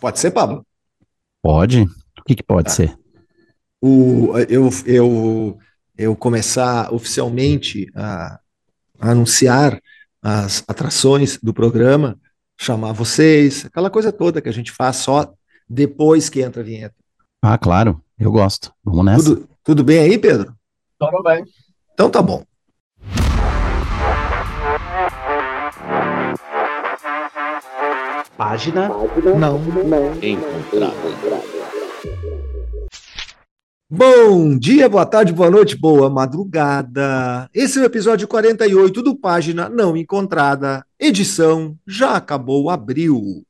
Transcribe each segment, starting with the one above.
Pode ser, Pablo? Pode? O que que pode Tá. ser? O, eu, eu, eu começar oficialmente a, a anunciar as atrações do programa, chamar vocês, aquela coisa toda que a gente faz só depois que entra a vinheta. Ah, claro, eu gosto. Vamos nessa. Tudo, tudo bem aí, Pedro? Tudo bem. Então tá bom. Página Não. Encontrado. Bom dia, boa tarde, boa noite, boa madrugada. Esse é o episódio 48 do Página Não Encontrada, edição Já Acabou Abril.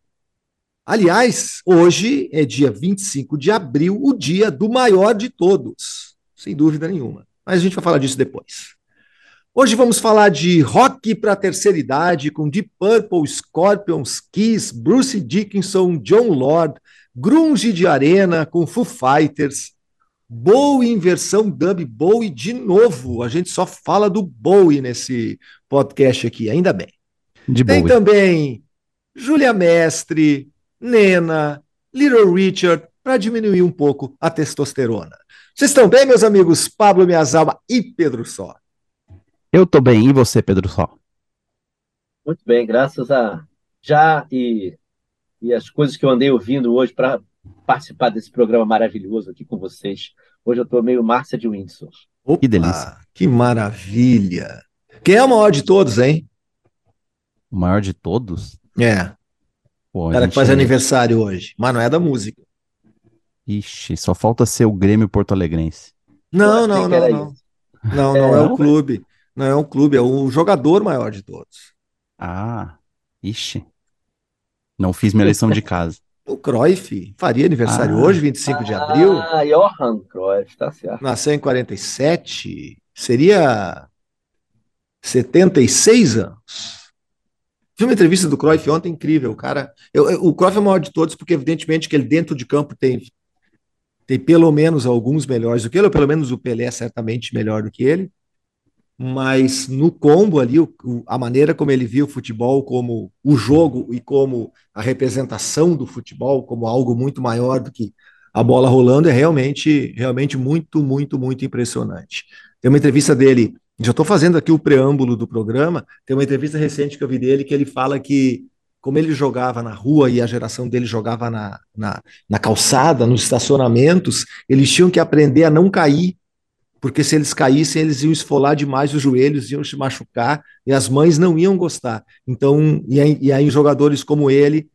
Aliás, hoje é dia 25 de abril, o dia do maior de todos, sem dúvida nenhuma. Mas a gente vai falar disso depois. Hoje vamos falar de rock para a terceira idade com Deep Purple, Scorpions, Kiss, Bruce Dickinson, John Lord, grunge de arena com Foo Fighters, Bowie em versão dub, Bowie de novo. A gente só fala do Bowie nesse podcast aqui, ainda bem. de Tem boa. também Júlia Mestre, Nena, Little Richard, para diminuir um pouco a testosterona. Vocês estão bem, meus amigos Pablo Miyazawa e Pedro Só? Eu tô bem. E você, Pedro Sol? Muito bem, graças a já e, e as coisas que eu andei ouvindo hoje para participar desse programa maravilhoso aqui com vocês. Hoje eu estou meio Márcia de Windsor. Que delícia. que maravilha. Quem é o maior de todos, hein? O maior de todos? É, Pô, cara que faz é- aniversário hoje, mas não é da música. Ixi, só falta ser o Grêmio Porto Alegrense. Não, não, não, não. isso. Não, não é É, o clube. Não é um clube, é o jogador maior de todos. Ah, ixi. Não fiz minha lição de casa. O Cruyff faria aniversário Ah. hoje, 25 de abril. Ah, Johan Cruyff, tá certo. Nasceu em 47. Seria 76 anos. Vi uma entrevista do Cruyff ontem, incrível. O cara, eu- eu- o Cruyff é o maior de todos, porque evidentemente que ele dentro de campo tem, tem pelo menos alguns melhores do que ele, ou pelo menos o Pelé é certamente melhor do que ele. Mas no combo ali, o- a maneira como ele viu o futebol como o jogo e como a representação do futebol como algo muito maior do que a bola rolando é realmente, realmente muito, muito, muito impressionante. Tem uma entrevista dele, já estou fazendo aqui o preâmbulo do programa, tem uma entrevista recente que eu vi dele que ele fala que como ele jogava na rua e a geração dele jogava na, na, na calçada, nos estacionamentos, eles tinham que aprender a não cair, porque se eles caíssem, eles iam esfolar demais os joelhos, iam se machucar, e as mães não iam gostar. Então, e aí, e aí jogadores como ele,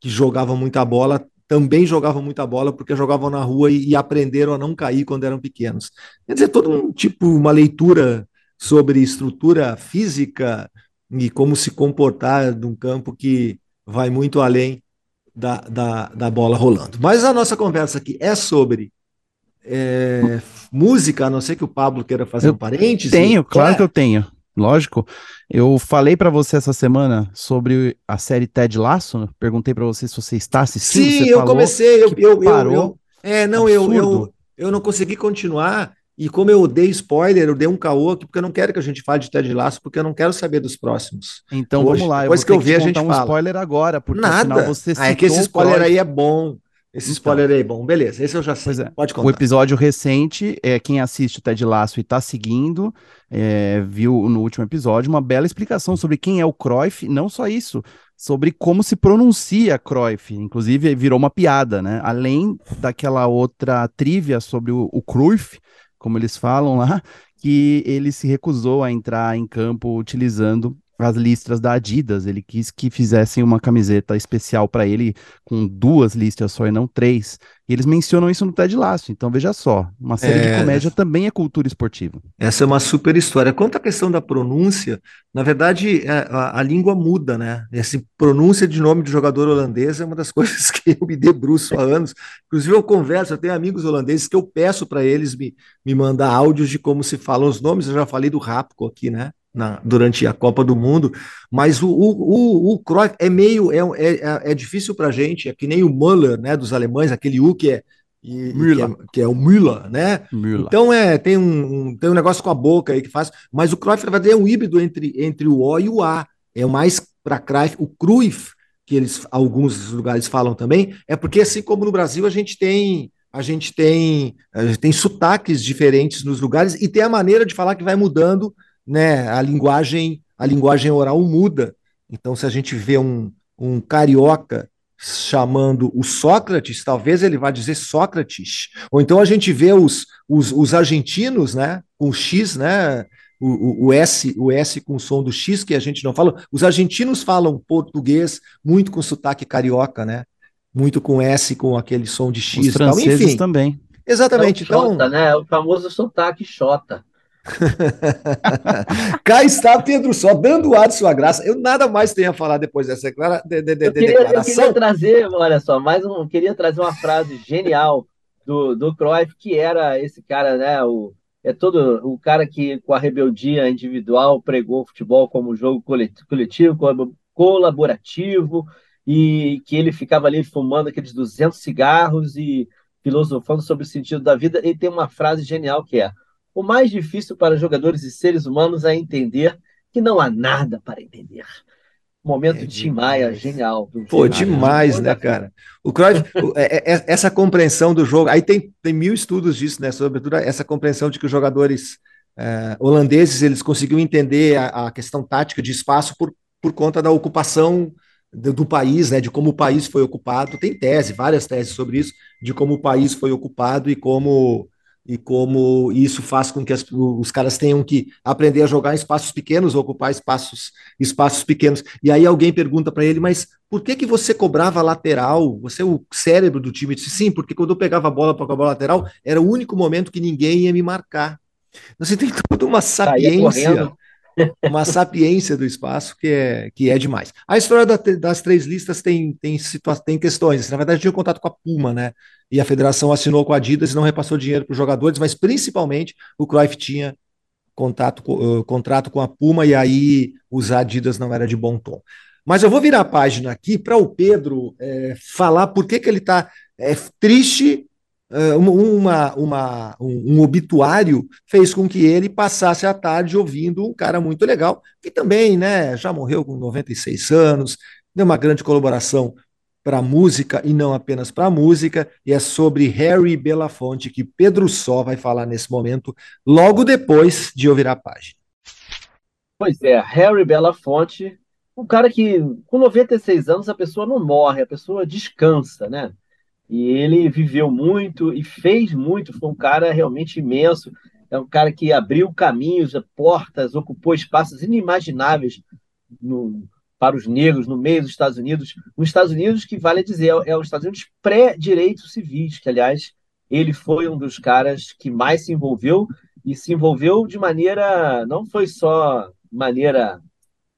que jogavam muita bola, também jogavam muita bola porque jogavam na rua e, e aprenderam a não cair quando eram pequenos. Quer dizer, todo um tipo, uma leitura sobre estrutura física e como se comportar num campo que vai muito além da, da, da bola rolando. Mas a nossa conversa aqui é sobre é, música, a não ser que o Pablo queira fazer Eu um parêntese. Tenho, claro É. que eu tenho. Lógico. Eu falei pra você essa semana sobre a série Ted Lasso. Perguntei pra você se você está assistindo. Sim, você eu falou comecei, eu, eu, eu, parou. eu- é, não, eu, eu, eu não consegui continuar, e como eu dei spoiler, eu dei um caô aqui, porque eu não quero que a gente fale de Ted Lasso, porque eu não quero saber dos próximos. Então Hoje, vamos lá. Eu depois vou que eu ver, a te gente um fala. spoiler agora, porque Nada. afinal você Ah, é que esse citou spoiler aí é bom. Esse Então. spoiler aí bom. Beleza, esse eu já sei. É. Pode O contar. episódio recente, é, quem assiste o Ted Lasso e tá seguindo, é, viu no último episódio uma bela explicação sobre quem é o Cruyff, não só isso, sobre como se pronuncia Cruyff, inclusive virou uma piada, né? Além daquela outra trivia sobre o, o Cruyff, como eles falam lá, que ele se recusou a entrar em campo utilizando as listras da Adidas, ele quis que fizessem uma camiseta especial para ele com duas listras só e não três. E eles mencionam isso no Ted Lasso. Então veja só, uma série É. de comédia também é cultura esportiva. Essa é uma super história. Quanto à questão da pronúncia, na verdade, é, a, a língua muda, né? Essa pronúncia de nome de jogador holandês é uma das coisas que eu me debruço há anos. Inclusive, eu converso, eu tenho amigos holandeses que eu peço para eles me, me mandar áudios de como se falam os nomes. Eu já falei do Rapco aqui, né? Na, durante a Copa do Mundo, mas o, o, o, o Cruyff é meio, é, é, é difícil para a gente, é que nem o Müller, né, dos alemães, aquele U que é, e, que é, que é o Müller, né? Müller. Então é, tem um, um, tem um negócio com a boca aí que faz, mas o Cruyff na verdade é um híbrido entre, entre o O e o A. É mais para Cruyff, o Cruyff, que eles alguns lugares falam também, é porque assim como no Brasil a gente tem a gente tem a gente tem sotaques diferentes nos lugares e tem a maneira de falar que vai mudando, né? A linguagem a linguagem oral muda. Então se a gente vê um, um carioca chamando o Sócrates, talvez ele vá dizer Sócrates. Ou então a gente vê os, os, os argentinos, né, com X, né, o, o, S, o S com o som do X, que a gente não fala. Os argentinos falam português muito com sotaque carioca, né? Muito com S, com aquele som de X. Os franceses Enfim, também. Exatamente. É o então, né? É o famoso sotaque Xota. Cá está Pedro Só, dando o ar de sua graça. Eu nada mais tenho a falar depois dessa declara de, de, de, eu queria, declaração. Eu queria trazer, olha só, mais um, queria trazer uma frase genial do, do Cruyff, que era esse cara, né? O, é todo o cara que, com a rebeldia individual, pregou o futebol como jogo coletivo, colaborativo, e que ele ficava ali fumando aqueles 200 cigarros e filosofando sobre o sentido da vida. E tem uma frase genial que é: O mais difícil para jogadores e seres humanos é entender que não há nada para entender. Momento é de Tim Maia, genial. Pô, demais, né, cara? O Cruyff, é, é, essa compreensão do jogo, aí tem, tem mil estudos disso, né, sobretudo essa compreensão de que os jogadores é, holandeses, eles conseguiam entender a, a, questão tática de espaço por, por conta da ocupação do, do, país, né, de como o país foi ocupado. Tem tese, várias teses sobre isso, de como o país foi ocupado e como e como isso faz com que as, os caras tenham que aprender a jogar em espaços pequenos, ocupar espaços, espaços pequenos. E aí alguém pergunta para ele, mas por que que você cobrava lateral? Você é o cérebro do time. Eu disse, sim, porque quando eu pegava a bola para cobrar lateral, era o único momento que ninguém ia me marcar. Você tem toda uma sapiência uma sapiência do espaço que é, que é demais. A história da, das três listas tem, tem, tem questões. Na verdade, tinha contato com a Puma, né? E a federação assinou com a Adidas e não repassou dinheiro para os jogadores, mas principalmente o Cruyff tinha contato, uh, contrato com a Puma e aí usar Adidas não era de bom tom. Mas eu vou virar a página aqui para o Pedro é, falar por que, que ele está é, triste uma, uma, um, um, obituário fez com que ele passasse a tarde ouvindo um cara muito legal, que também né, já morreu com 96 anos, deu uma grande colaboração para a música e não apenas para a música, e é sobre Harry Belafonte que Pedro Só vai falar nesse momento, logo depois de ouvir a página. Pois é, Harry Belafonte, um cara que com 96 anos a pessoa não morre, a pessoa descansa, né? E ele viveu muito e fez muito, foi um cara realmente imenso. É um cara que abriu caminhos, portas, ocupou espaços inimagináveis no, para os negros no meio dos Estados Unidos. Os Estados Unidos, que vale dizer, é, é os Estados Unidos pré-direitos civis, que, aliás, ele foi um dos caras que mais se envolveu e se envolveu de maneira, não foi só maneira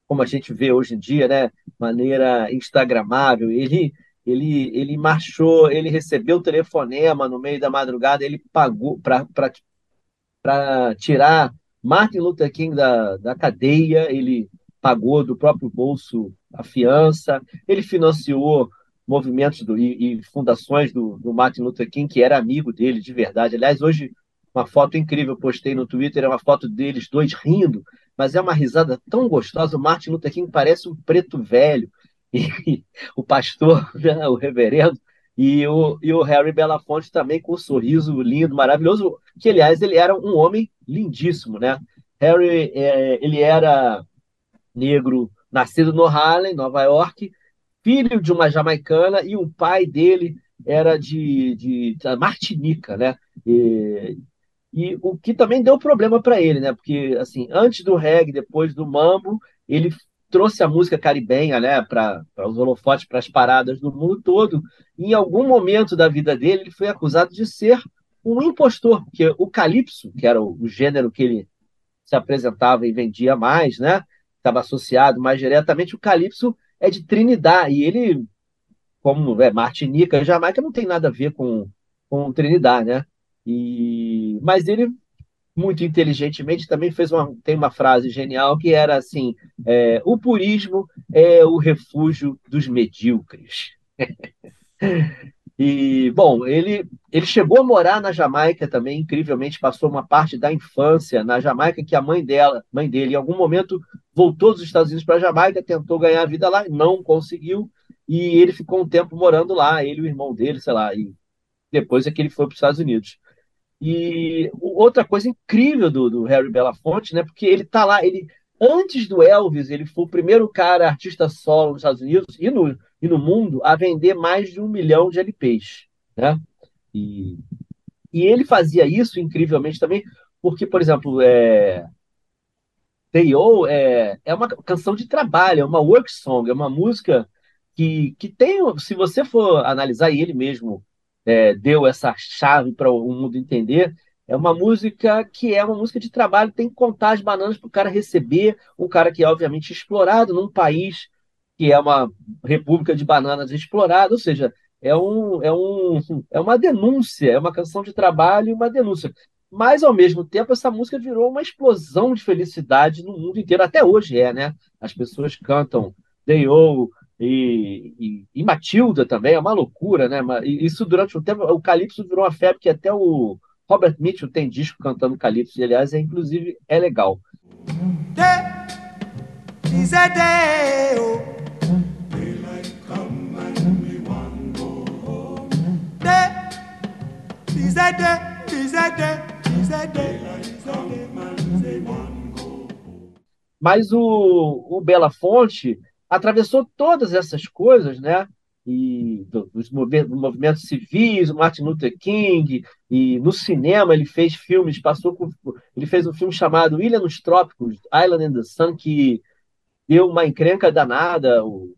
como a gente vê hoje em dia, né? Maneira instagramável. Ele ele, ele marchou, ele recebeu o telefonema no meio da madrugada, ele pagou para tirar Martin Luther King da, da cadeia, ele pagou do próprio bolso a fiança, ele financiou movimentos do, e, e, fundações do, do Martin Luther King, que era amigo dele de verdade. Aliás, hoje, uma foto incrível, postei no Twitter, é uma foto deles dois rindo, mas é uma risada tão gostosa. O Martin Luther King parece um preto velho, e o pastor, né, o reverendo, e o, e o Harry Belafonte também com um sorriso lindo, maravilhoso, que, aliás, ele era um homem lindíssimo, né? Harry, é, ele era negro, nascido no Harlem, Nova York, filho de uma jamaicana, e o pai dele era de, de, de Martinica, né? E, e o que também deu problema para ele, né? Porque, assim, antes do reggae, depois do mambo, ele trouxe a música caribenha né, para os holofotes, para as paradas do mundo todo. Em algum momento da vida dele, ele foi acusado de ser um impostor, porque o calypso, que era o, o gênero que ele se apresentava e vendia mais, né, estava associado mais diretamente, o calypso é de Trinidad, e ele, como é Martinica, Jamaica não tem nada a ver com, com Trinidad, né? E, mas ele muito inteligentemente, também fez uma, tem uma frase genial que era assim: é, o purismo é o refúgio dos medíocres. e, bom, ele, ele chegou a morar na Jamaica também, incrivelmente, passou uma parte da infância na Jamaica, que a mãe dela, mãe dele, em algum momento voltou dos Estados Unidos para a Jamaica, tentou ganhar a vida lá, não conseguiu. e ele ficou um tempo morando lá, ele e o irmão dele, sei lá, e depois é que ele foi para os Estados Unidos. E outra coisa incrível do, do Harry Belafonte, né? Porque ele tá lá, ele antes do Elvis, ele foi o primeiro cara artista solo nos Estados Unidos e no, e no mundo a vender mais de um milhão de LPs, né? E, e ele fazia isso incrivelmente também, porque, por exemplo, é, Day-O é, é uma canção de trabalho, é uma work song, é uma música que, que tem, se você for analisar, ele mesmo é, deu essa chave para o mundo entender. É uma música que é uma música de trabalho, tem que contar as bananas para o cara receber, um cara que é obviamente explorado num país que é uma república de bananas explorada, ou seja, é, um, é, um, é uma denúncia, é uma canção de trabalho e uma denúncia. Mas, ao mesmo tempo, essa música virou uma explosão de felicidade no mundo inteiro, até hoje é, né? As pessoas cantam Day O, e, e, e, Matilda também, é uma loucura, né? Isso durante um tempo, o Calypso virou uma febre que até o Robert Mitchell tem disco cantando Calypso, e aliás, é, inclusive, é legal. Mas o, o Bela Fonte atravessou todas essas coisas, né? E dos movimentos civis, Martin Luther King, e no cinema ele fez filmes, passou por, ele fez um filme chamado Ilha nos Trópicos, Island in the Sun, que deu uma encrenca danada. O,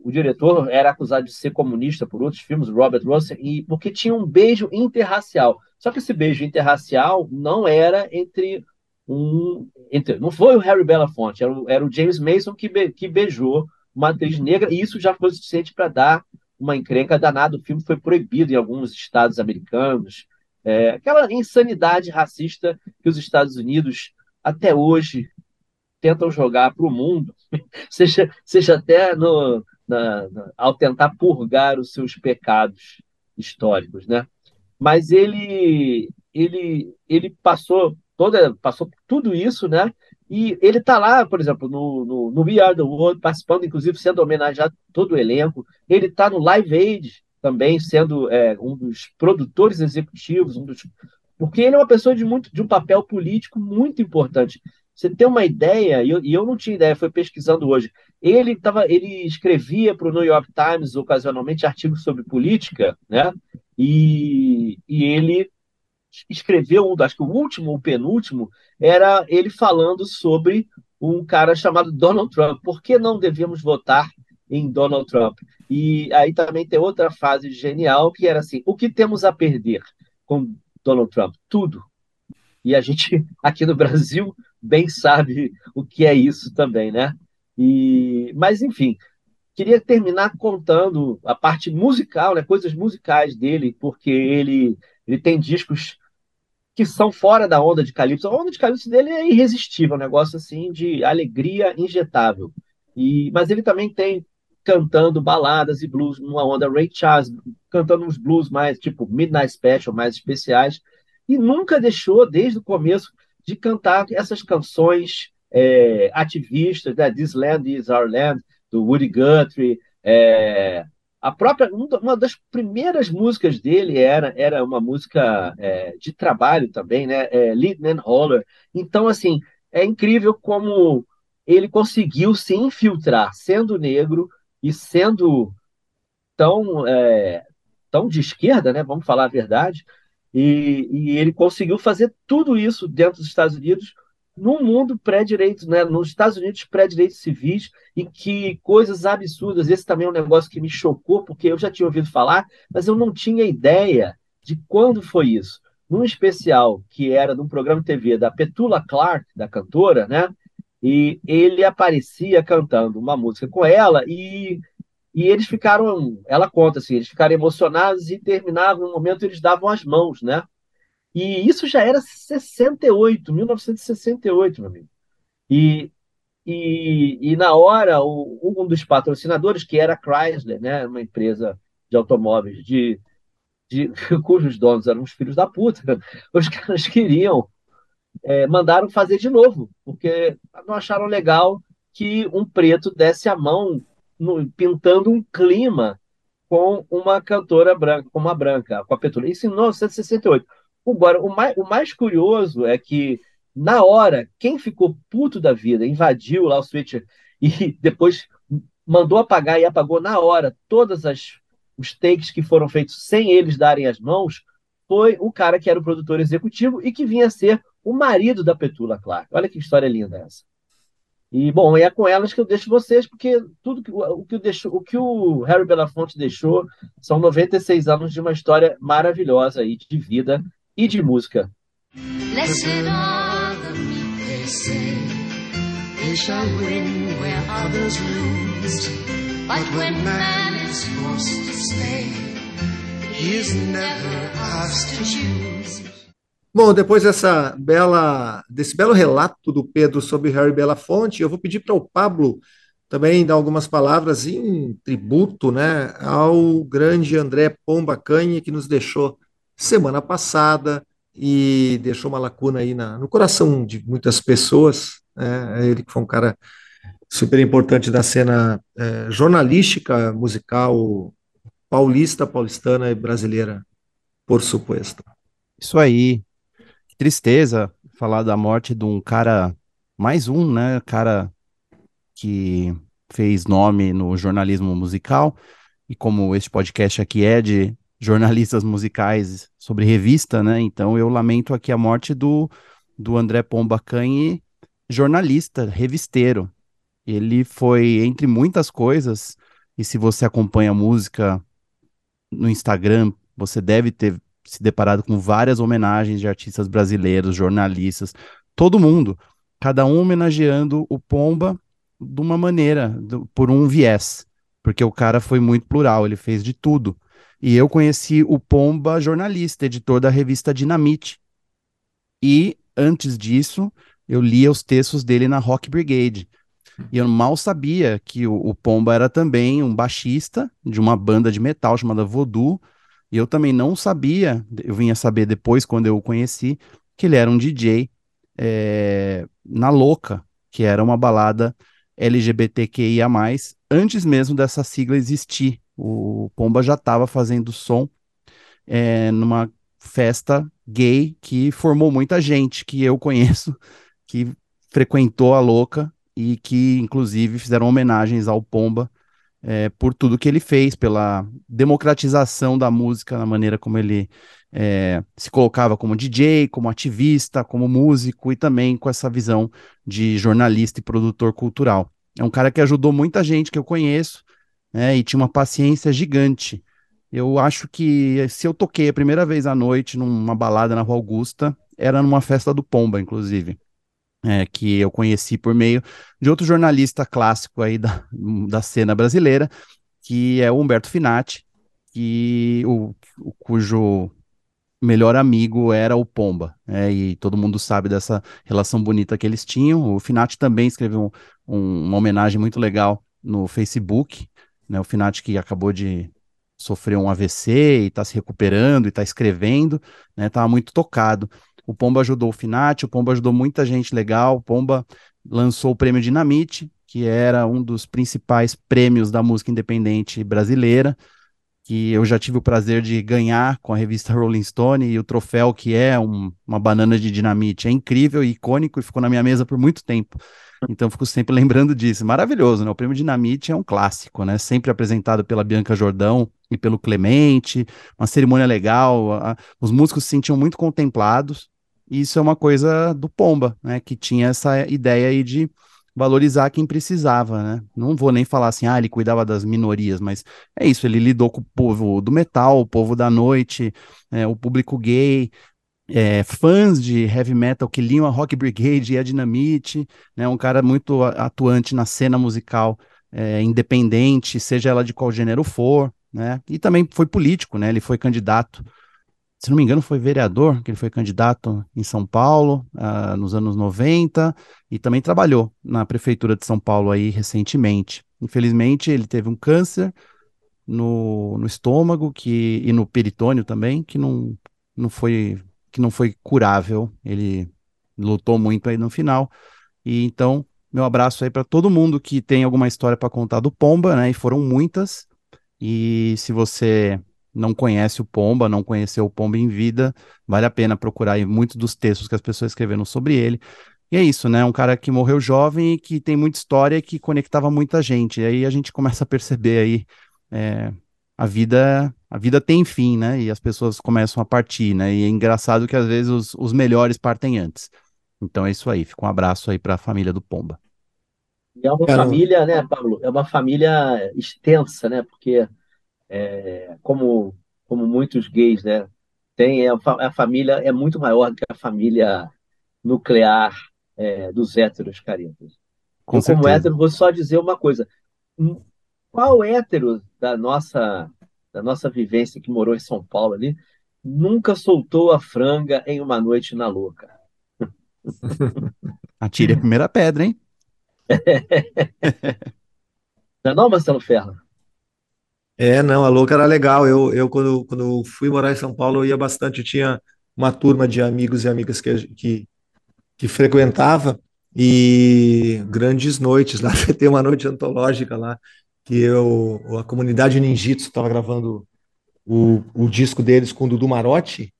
o diretor era acusado de ser comunista por outros filmes, Robert Russell, e porque tinha um beijo interracial. Só que esse beijo interracial não era entre um. Entre, não foi o Harry Belafonte, era o, era o James Mason que, be, que beijou uma atriz negra, e isso já foi suficiente para dar uma encrenca danada. O filme foi proibido em alguns estados americanos. É, aquela insanidade racista que os Estados Unidos, até hoje, tentam jogar para o mundo, seja, seja até no, na, na, ao tentar purgar os seus pecados históricos, né? Mas ele, ele, ele passou toda, passou por tudo isso, né? E ele está lá, por exemplo, no, no, no We Are the World, participando, inclusive sendo homenageado todo o elenco. Ele está no Live Aid também, sendo é, um dos produtores executivos, um dos... porque ele é uma pessoa de, muito, de um papel político muito importante. Você tem uma ideia, e eu, e eu não tinha ideia, foi pesquisando hoje. Ele, tava, ele escrevia para o New York Times ocasionalmente artigos sobre política, né? E, e ele escreveu, acho que o último ou penúltimo, era ele falando sobre um cara chamado Donald Trump. Por que não devemos votar em Donald Trump? E aí também tem outra fase genial que era assim: o que temos a perder com Donald Trump? Tudo. E a gente aqui no Brasil bem sabe o que é isso também, né? E, mas enfim, queria terminar contando a parte musical, né, coisas musicais dele, porque ele ele tem discos que são fora da onda de Calypso. A onda de Calypso dele é irresistível, um negócio assim de alegria injetável. E, mas ele também tem cantando baladas e blues numa onda Ray Charles, cantando uns blues mais tipo Midnight Special, mais especiais, e nunca deixou desde o começo de cantar essas canções é, ativistas, né? This Land is Our Land, do Woody Guthrie, é, a própria uma das primeiras músicas dele era era uma música é, de trabalho também, né? É, Man Holler. Então assim é incrível como ele conseguiu se infiltrar, sendo negro e sendo tão é, tão de esquerda, né? Vamos falar a verdade. E, e ele conseguiu fazer tudo isso dentro dos Estados Unidos no mundo pré-direitos, né, nos Estados Unidos pré-direitos civis, e que coisas absurdas. Esse também é um negócio que me chocou, porque eu já tinha ouvido falar, mas eu não tinha ideia de quando foi isso. Num especial que era num programa de TV da Petula Clark, da cantora, né? E ele aparecia cantando uma música com ela e, e eles ficaram, ela conta assim, eles ficaram emocionados e terminavam, no momento eles davam as mãos, né? E isso já era 68, 1968, meu amigo. E, e, e na hora, o, um dos patrocinadores, que era a Chrysler, né, uma empresa de automóveis de, de cujos donos eram os filhos da puta, os caras queriam, é, mandaram fazer de novo, porque não acharam legal que um preto desse a mão no, pintando um clima com uma cantora branca, com uma branca, com a Petula. Isso em 1968. Agora, o mais, o mais curioso é que, na hora, quem ficou puto da vida, invadiu lá o Switcher e depois mandou apagar e apagou na hora todas as os takes que foram feitos sem eles darem as mãos, foi o cara que era o produtor executivo e que vinha a ser o marido da Petula Clark. Olha que história linda essa. E, bom, é com elas que eu deixo vocês, porque tudo que, o, que deixo, o que o Harry Belafonte deixou são 96 anos de uma história maravilhosa aí de vida e de música. Blessed are the meek, they say, they shall win where others lose. But when man is forced to stay, he is never asked to choose. Bom, depois dessa bela, desse belo relato do Pedro sobre Harry Belafonte, eu vou pedir para o Pablo também dar algumas palavras em tributo né, ao grande André Pombacanha, que nos deixou semana passada e deixou uma lacuna aí na, no coração de muitas pessoas. Né, ele que foi um cara super importante da cena é, jornalística, musical paulista, paulistana e brasileira, por suposto. Isso aí, tristeza falar da morte de um cara, mais um, né? Cara que fez nome no jornalismo musical. E como este podcast aqui é de jornalistas musicais sobre revista, né? Então eu lamento aqui a morte do, do André Pomba Canhe, jornalista, revisteiro. Ele foi, entre muitas coisas, e se você acompanha música no Instagram, você deve ter se deparado com várias homenagens de artistas brasileiros, jornalistas, todo mundo, cada um homenageando o Pomba de uma maneira, do, por um viés, porque o cara foi muito plural, ele fez de tudo. E eu conheci o Pomba jornalista, editor da revista Dinamite. E antes disso, eu lia os textos dele na Rock Brigade. E eu mal sabia que o, o Pomba era também um baixista de uma banda de metal chamada Voodoo, e eu também não sabia, eu vinha saber depois, quando eu o conheci, que ele era um DJ é, na Louca, que era uma balada LGBTQIA, antes mesmo dessa sigla existir. O Pomba já estava fazendo som é, numa festa gay que formou muita gente que eu conheço, que frequentou a Louca e que, inclusive, fizeram homenagens ao Pomba é, por tudo que ele fez, pela democratização da música, na maneira como ele é, se colocava como DJ, como ativista, como músico e também com essa visão de jornalista e produtor cultural. É um cara que ajudou muita gente que eu conheço né, e tinha uma paciência gigante. Eu acho que se eu toquei a primeira vez à noite numa balada na Rua Augusta, era numa festa do Pomba, inclusive é, que eu conheci por meio de outro jornalista clássico aí da, da cena brasileira, que é o Humberto Finati, que o, o cujo melhor amigo era o Pomba, é, e todo mundo sabe dessa relação bonita que eles tinham. O Finati também escreveu um, um, uma homenagem muito legal no Facebook, né, o Finati que acabou de sofrer um AVC e está se recuperando e está escrevendo, né, muito tocado. O Pomba ajudou o Finati, o Pomba ajudou muita gente legal. O Pomba lançou o prêmio Dinamite, que era um dos principais prêmios da música independente brasileira, que eu já tive o prazer de ganhar com a revista Rolling Stone e o troféu que é um, uma banana de dinamite. É incrível e icônico e ficou na minha mesa por muito tempo. Então fico sempre lembrando disso. Maravilhoso, né? O prêmio Dinamite é um clássico, né? Sempre apresentado pela Bianca Jordão e pelo Clemente, uma cerimônia legal. Os músicos se sentiam muito contemplados isso é uma coisa do Pomba, né? Que tinha essa ideia aí de valorizar quem precisava, né? Não vou nem falar assim, ah, ele cuidava das minorias, mas é isso, ele lidou com o povo do metal, o povo da noite, é, o público gay, é, fãs de heavy metal que liam a Rock Brigade e a Dinamite, né? Um cara muito atuante na cena musical é, independente, seja ela de qual gênero for, né? E também foi político, né? Ele foi candidato se não me engano, foi vereador, que ele foi candidato em São Paulo uh, nos anos 90 e também trabalhou na prefeitura de São Paulo aí recentemente. Infelizmente, ele teve um câncer no, no estômago que, e no peritônio também, que não, não, foi, que não foi curável. Ele lutou muito aí no final. E então meu abraço aí para todo mundo que tem alguma história para contar do Pomba, né? E foram muitas. E se você não conhece o Pomba, não conheceu o Pomba em vida, vale a pena procurar aí muitos dos textos que as pessoas escreveram sobre ele. E é isso, né? Um cara que morreu jovem e que tem muita história e que conectava muita gente. E aí a gente começa a perceber aí é, a vida a vida tem fim, né? E as pessoas começam a partir, né? E é engraçado que às vezes os, os melhores partem antes. Então é isso aí. Fica um abraço aí para a família do Pomba. É uma Caramba. família, né, Pablo? É uma família extensa, né? Porque é, como como muitos gays, né? Tem a, a, família é muito maior do que a família nuclear é, dos héteros caretas. Com Eu, como hétero, vou só dizer uma coisa: qual hétero da nossa da nossa vivência que morou em São Paulo ali nunca soltou a franga em uma noite na louca? Atire a primeira pedra, hein? não é não, Marcelo Ferro? É, não, a louca era legal. Eu, eu quando, quando fui morar em São Paulo, eu ia bastante. Eu tinha uma turma de amigos e amigas que, que, que frequentava e grandes noites lá. Tem uma noite antológica lá que eu, a comunidade Ninjitsu estava gravando o, o disco deles com o Dudu Marotti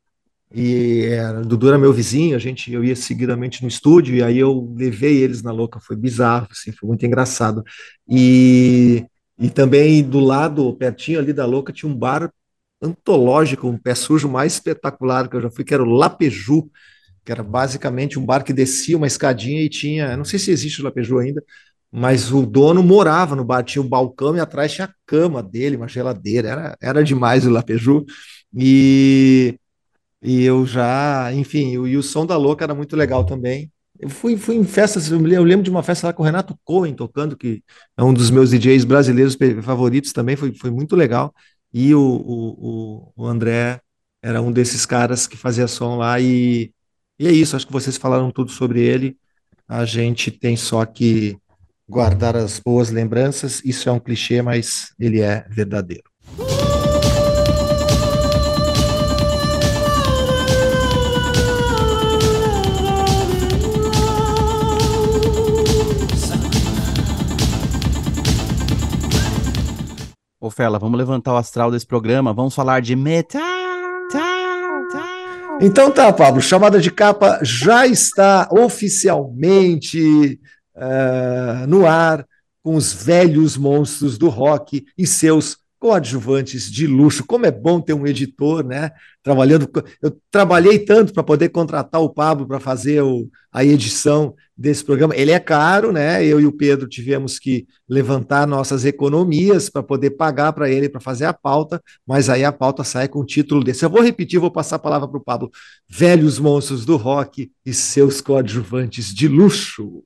e é, o Dudu era meu vizinho, a gente, eu ia seguidamente no estúdio, e aí eu levei eles na louca, foi bizarro, assim, foi muito engraçado. E, e também do lado, pertinho ali da louca, tinha um bar antológico, um pé sujo mais espetacular que eu já fui, que era o Lapeju, que era basicamente um bar que descia uma escadinha e tinha, não sei se existe o Lapeju ainda, mas o dono morava no bar, tinha um balcão e atrás tinha a cama dele, uma geladeira, era, era demais o Lapeju. E e eu já, enfim, e o som da Louca era muito legal também. Eu fui, fui em festas, eu lembro de uma festa lá com o Renato Cohen tocando, que é um dos meus DJs brasileiros favoritos também, foi, foi muito legal. E o, o, o André era um desses caras que fazia som lá, e, e é isso, acho que vocês falaram tudo sobre ele. A gente tem só que guardar as boas lembranças, isso é um clichê, mas ele é verdadeiro. Ô, Fela, vamos levantar o astral desse programa, vamos falar de metal. Então tá, Pablo, chamada de capa já está oficialmente uh, no ar com os velhos monstros do rock e seus coadjuvantes de luxo. Como é bom ter um editor, né? Trabalhando. Eu trabalhei tanto para poder contratar o Pablo para fazer o, a edição desse programa. Ele é caro, né? Eu e o Pedro tivemos que levantar nossas economias para poder pagar para ele para fazer a pauta, mas aí a pauta sai com o título desse. Eu vou repetir, vou passar a palavra para o Pablo. Velhos monstros do rock e seus coadjuvantes de luxo.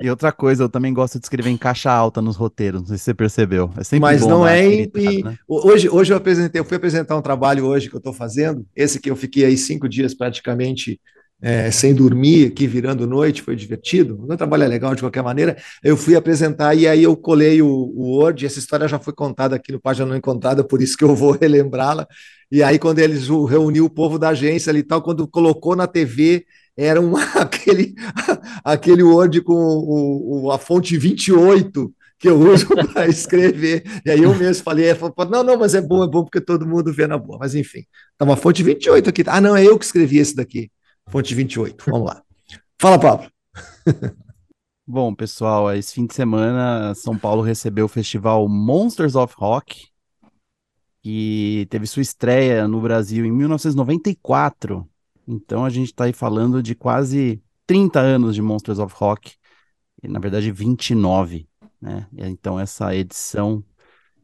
E outra coisa, eu também gosto de escrever em caixa alta nos roteiros, não sei se você percebeu. É sempre Mas não é em. Né? Hoje, hoje eu apresentei, eu fui apresentar um trabalho hoje que eu estou fazendo, esse que eu fiquei aí cinco dias praticamente é, sem dormir, aqui virando noite, foi divertido. O meu trabalho é legal de qualquer maneira. Eu fui apresentar e aí eu colei o, o Word, essa história já foi contada aqui no Página Não Encontrada, por isso que eu vou relembrá-la. E aí, quando eles reuniu o povo da agência ali e tal, quando colocou na TV era uma, aquele, aquele Word com o, o, a fonte 28 que eu uso para escrever. E aí eu mesmo falei, é, não, não, mas é bom, é bom porque todo mundo vê na boa. Mas enfim, tá uma fonte 28 aqui. Ah, não, é eu que escrevi esse daqui. Fonte 28. Vamos lá. Fala, Pablo. Bom, pessoal, esse fim de semana São Paulo recebeu o festival Monsters of Rock, que teve sua estreia no Brasil em 1994. Então a gente está aí falando de quase 30 anos de Monsters of Rock, e na verdade 29, né? Então essa edição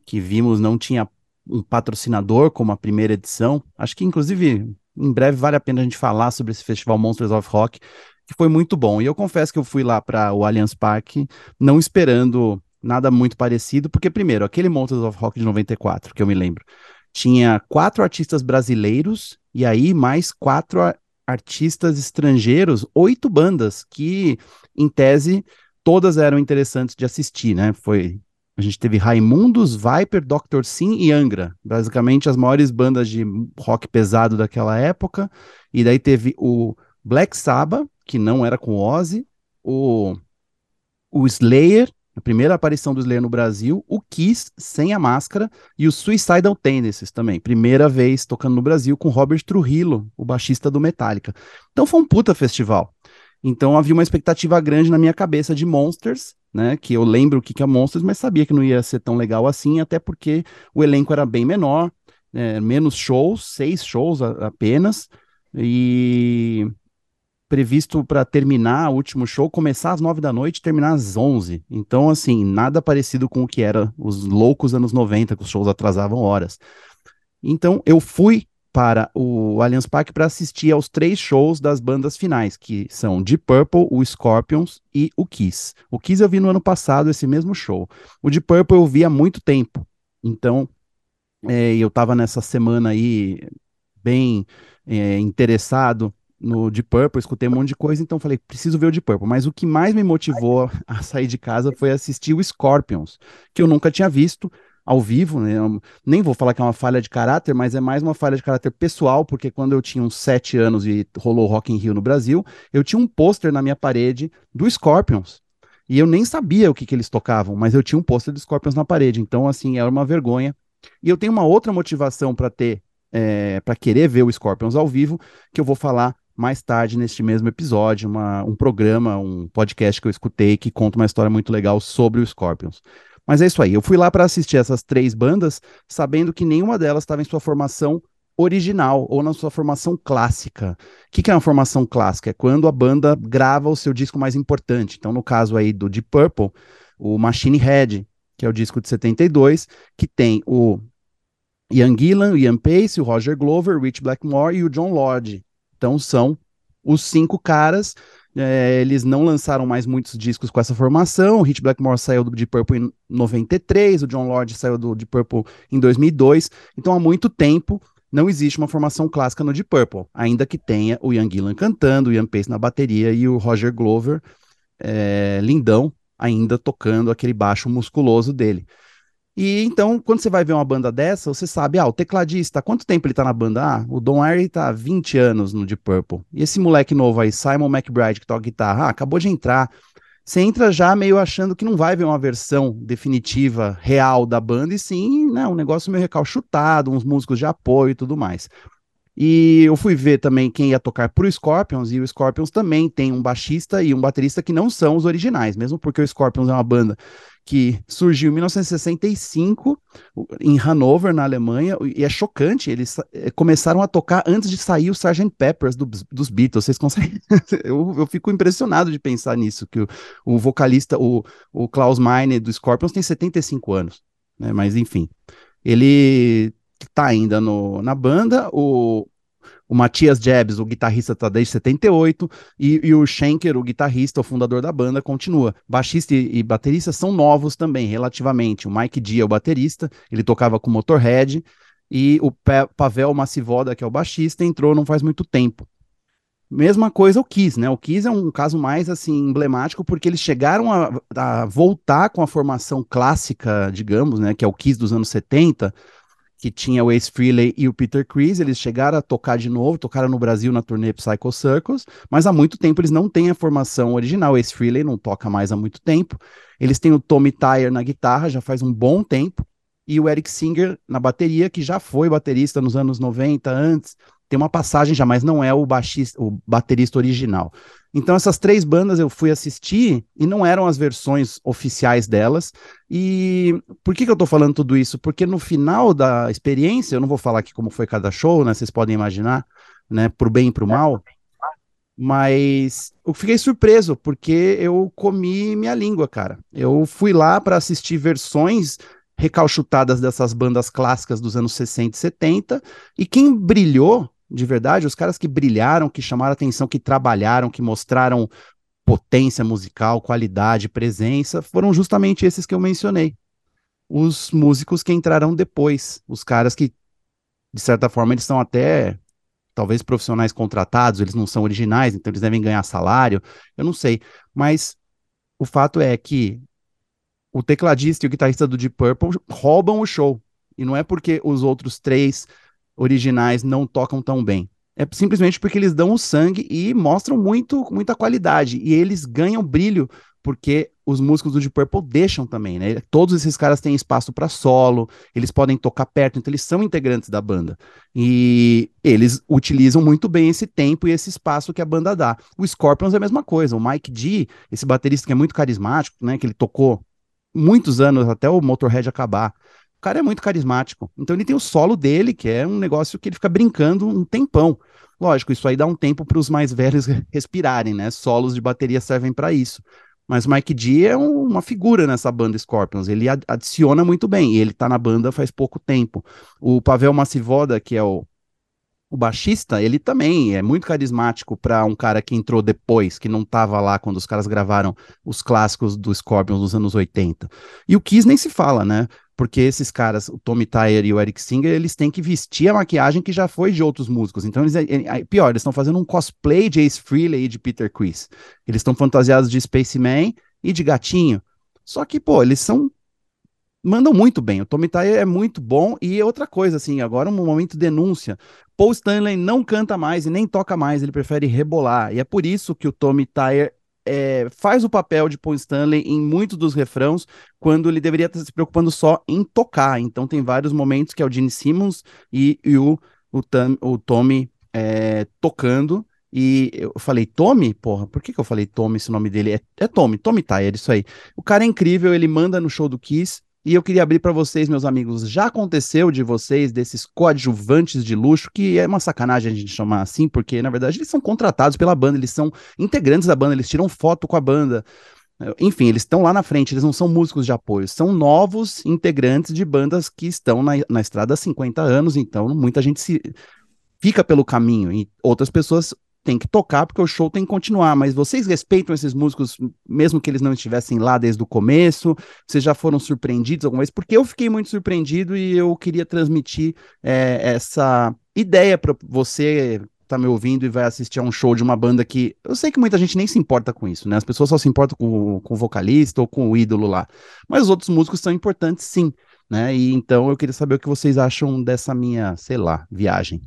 que vimos não tinha um patrocinador como a primeira edição. Acho que inclusive em breve vale a pena a gente falar sobre esse festival Monsters of Rock, que foi muito bom. E eu confesso que eu fui lá para o Allianz Parque não esperando nada muito parecido, porque primeiro, aquele Monsters of Rock de 94, que eu me lembro, tinha quatro artistas brasileiros e aí mais quatro artistas estrangeiros, oito bandas que, em tese, todas eram interessantes de assistir, né? Foi a gente teve Raimundos, Viper, Dr. Sim e Angra, basicamente as maiores bandas de rock pesado daquela época. E daí teve o Black Sabbath, que não era com Ozzy, o o Slayer, a primeira aparição do Slayer no Brasil, o Kiss sem a máscara e o Suicidal Tendencies também, primeira vez tocando no Brasil com Robert Trujillo, o baixista do Metallica. Então foi um puta festival. Então havia uma expectativa grande na minha cabeça de Monsters, né? Que eu lembro o que, que é Monsters, mas sabia que não ia ser tão legal assim, até porque o elenco era bem menor, é, menos shows, seis shows a, apenas, e previsto para terminar o último show, começar às nove da noite e terminar às onze. Então, assim, nada parecido com o que era os loucos anos 90, que os shows atrasavam horas. Então, eu fui para o Allianz Parque para assistir aos três shows das bandas finais, que são Deep Purple, o Scorpions e o Kiss. O Kiss eu vi no ano passado, esse mesmo show. O Deep Purple eu vi há muito tempo. Então, é, eu estava nessa semana aí bem é, interessado no Deep Purple, escutei um monte de coisa, então falei, preciso ver o Deep Purple. Mas o que mais me motivou a sair de casa foi assistir o Scorpions, que eu nunca tinha visto ao vivo, né? Eu nem vou falar que é uma falha de caráter, mas é mais uma falha de caráter pessoal, porque quando eu tinha uns sete anos e rolou Rock in Rio no Brasil, eu tinha um pôster na minha parede do Scorpions. E eu nem sabia o que, que eles tocavam, mas eu tinha um pôster do Scorpions na parede. Então, assim, era uma vergonha. E eu tenho uma outra motivação para ter, é, para querer ver o Scorpions ao vivo, que eu vou falar mais tarde neste mesmo episódio, uma, um programa, um podcast que eu escutei que conta uma história muito legal sobre o Scorpions. Mas é isso aí. Eu fui lá para assistir essas três bandas, sabendo que nenhuma delas estava em sua formação original ou na sua formação clássica. O que, que, é uma formação clássica? É quando a banda grava o seu disco mais importante. Então, no caso aí do Deep Purple, o Machine Head, que é o disco de 72, que tem o Ian Gillan, o Ian Pace, o Roger Glover, o Rich Blackmore e o John Lord. Então, são os cinco caras é, eles não lançaram mais muitos discos com essa formação. O Hit Blackmore saiu do Deep Purple em 93, o John Lord saiu do Deep Purple em 2002. Então, há muito tempo não existe uma formação clássica no Deep Purple, ainda que tenha o Ian Gillan cantando, o Ian Pace na bateria e o Roger Glover, é, lindão, ainda tocando aquele baixo musculoso dele. E então, quando você vai ver uma banda dessa, você sabe, ah, o tecladista, quanto tempo ele tá na banda? Ah, o Don Airey tá há 20 anos no Deep Purple. E esse moleque novo aí, Simon McBride, que toca guitarra, ah, acabou de entrar. Você entra já meio achando que não vai ver uma versão definitiva, real da banda, e sim, né, um negócio meio recalchutado, uns músicos de apoio e tudo mais. E eu fui ver também quem ia tocar pro Scorpions, e o Scorpions também tem um baixista e um baterista que não são os originais, mesmo porque o Scorpions é uma banda que surgiu em 1965 em Hanover, na Alemanha, e é chocante, eles eh, começaram a tocar antes de sair o Sgt. Peppers do, dos Beatles, vocês conseguem? eu, eu fico impressionado de pensar nisso, que o, o vocalista, o, o Klaus Meine do Scorpions tem 75 anos, né, mas enfim, ele tá ainda no, na banda, o, o Matias Jebs, o guitarrista, tá desde 78, e, e o Schenker, o guitarrista, o fundador da banda, continua. Baixista e, e baterista são novos também, relativamente. O Mike Dia, o baterista, ele tocava com Motorhead, e o Pavel Massivoda, que é o baixista, entrou não faz muito tempo. Mesma coisa o Kiss, né? O Kiss é um caso mais assim emblemático porque eles chegaram a, a voltar com a formação clássica, digamos, né, que é o Kiss dos anos 70, que tinha o Ace Frehley e o Peter Chris, eles chegaram a tocar de novo, tocaram no Brasil na turnê Psycho Circus, mas há muito tempo eles não têm a formação original, o Ace Frehley não toca mais há muito tempo, eles têm o Tommy Tyre na guitarra, já faz um bom tempo, e o Eric Singer na bateria, que já foi baterista nos anos 90, antes, tem uma passagem já, mas não é o baixista, o baterista original. Então essas três bandas eu fui assistir e não eram as versões oficiais delas. E por que, que eu tô falando tudo isso? Porque no final da experiência, eu não vou falar aqui como foi cada show, né? Vocês podem imaginar, né? Pro bem e pro mal. Mas eu fiquei surpreso, porque eu comi minha língua, cara. Eu fui lá para assistir versões recalchutadas dessas bandas clássicas dos anos 60 e 70, e quem brilhou de verdade, os caras que brilharam, que chamaram atenção, que trabalharam, que mostraram potência musical, qualidade, presença, foram justamente esses que eu mencionei. Os músicos que entrarão depois, os caras que, de certa forma, eles são até talvez profissionais contratados, eles não são originais, então eles devem ganhar salário, eu não sei. Mas o fato é que o tecladista e o guitarrista do Deep Purple roubam o show. E não é porque os outros três originais não tocam tão bem. É simplesmente porque eles dão o sangue e mostram muito, muita qualidade. E eles ganham brilho porque os músicos do Deep Purple deixam também, né? Todos esses caras têm espaço para solo, eles podem tocar perto, então eles são integrantes da banda. E eles utilizam muito bem esse tempo e esse espaço que a banda dá. O Scorpions é a mesma coisa. O Mike D, esse baterista que é muito carismático, né? Que ele tocou muitos anos até o Motorhead acabar. O cara é muito carismático. Então ele tem o solo dele, que é um negócio que ele fica brincando um tempão. Lógico, isso aí dá um tempo para os mais velhos respirarem, né? Solos de bateria servem para isso. Mas Mike D é um, uma figura nessa banda Scorpions. Ele adiciona muito bem. Ele tá na banda faz pouco tempo. O Pavel Massivoda, que é o, o baixista, ele também é muito carismático para um cara que entrou depois, que não tava lá quando os caras gravaram os clássicos do Scorpions nos anos 80. E o Kiss nem se fala, né? Porque esses caras, o Tommy Tyler e o Eric Singer, eles têm que vestir a maquiagem que já foi de outros músicos. Então, eles, é, é, pior, eles estão fazendo um cosplay de Ace Frehley e de Peter Chris. Eles estão fantasiados de Spaceman e de gatinho. Só que, pô, eles são mandam muito bem. O Tommy Tyler é muito bom e outra coisa assim, agora um momento de denúncia. Paul Stanley não canta mais e nem toca mais, ele prefere rebolar. E é por isso que o Tommy Tyler é, faz o papel de Paul Stanley em muitos dos refrãos, quando ele deveria estar se preocupando só em tocar. Então tem vários momentos que é o Gene Simmons e, e o, o, Tam, o Tommy é, tocando. E eu falei, Tommy? Porra, por que, que eu falei Tommy? Esse nome dele é, é Tommy, Tommy Tyler, isso aí. O cara é incrível, ele manda no show do Kiss, e eu queria abrir para vocês, meus amigos, já aconteceu de vocês, desses coadjuvantes de luxo, que é uma sacanagem a gente chamar assim, porque na verdade eles são contratados pela banda, eles são integrantes da banda, eles tiram foto com a banda. Enfim, eles estão lá na frente, eles não são músicos de apoio, são novos integrantes de bandas que estão na, na estrada há 50 anos, então muita gente se fica pelo caminho e outras pessoas tem que tocar porque o show tem que continuar, mas vocês respeitam esses músicos, mesmo que eles não estivessem lá desde o começo? Vocês já foram surpreendidos alguma vez? Porque eu fiquei muito surpreendido e eu queria transmitir é, essa ideia para você tá me ouvindo e vai assistir a um show de uma banda que eu sei que muita gente nem se importa com isso, né? As pessoas só se importam com, com o vocalista ou com o ídolo lá, mas os outros músicos são importantes sim, né? E então eu queria saber o que vocês acham dessa minha, sei lá, viagem.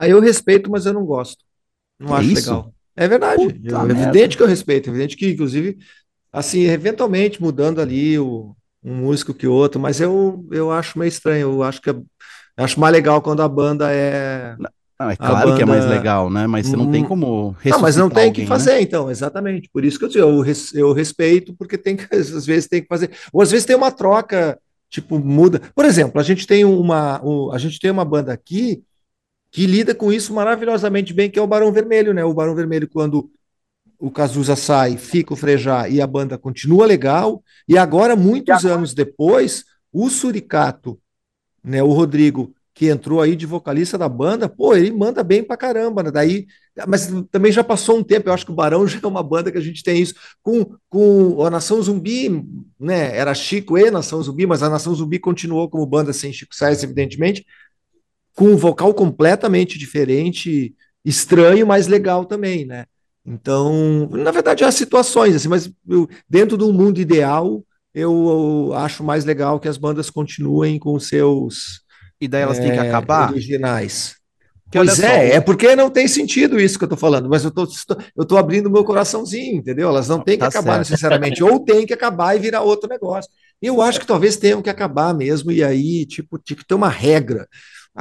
Aí eu respeito, mas eu não gosto. Não que acho isso? legal. É verdade. É evidente que eu respeito. É evidente que, inclusive, assim, eventualmente mudando ali o, um músico que outro, mas eu, eu acho meio estranho. Eu acho que é, acho mais legal quando a banda é. Não, é claro banda... que é mais legal, né? Mas você não tem hum. como Não, mas não tem alguém, que né? fazer, né? então, exatamente. Por isso que eu digo, eu, res, eu respeito, porque tem que, às vezes tem que fazer. Ou às vezes tem uma troca, tipo, muda. Por exemplo, a gente tem uma, um, a gente tem uma banda aqui que lida com isso maravilhosamente bem, que é o Barão Vermelho, né? O Barão Vermelho, quando o Cazuza sai, fica o Frejá e a banda continua legal, e agora, muitos anos depois, o Suricato, né, o Rodrigo, que entrou aí de vocalista da banda, pô, ele manda bem pra caramba, né? Daí, mas também já passou um tempo, eu acho que o Barão já é uma banda que a gente tem isso com, com a Nação Zumbi, né? Era Chico e Nação Zumbi, mas a Nação Zumbi continuou como banda sem Chico Sainz, evidentemente, com um vocal completamente diferente, estranho, mas legal também, né? Então, na verdade, há situações, assim, mas eu, dentro do mundo ideal, eu, eu, acho mais legal que as bandas continuem com seus. E daí elas é, têm que acabar? Originais. Que pois é, é porque não tem sentido isso que eu tô falando, mas eu tô, eu tô abrindo meu coraçãozinho, entendeu? Elas não têm que tá acabar certo. necessariamente, ou tem que acabar e virar outro negócio. Eu acho que talvez tenham que acabar mesmo, e aí, tipo, tinha que ter uma regra.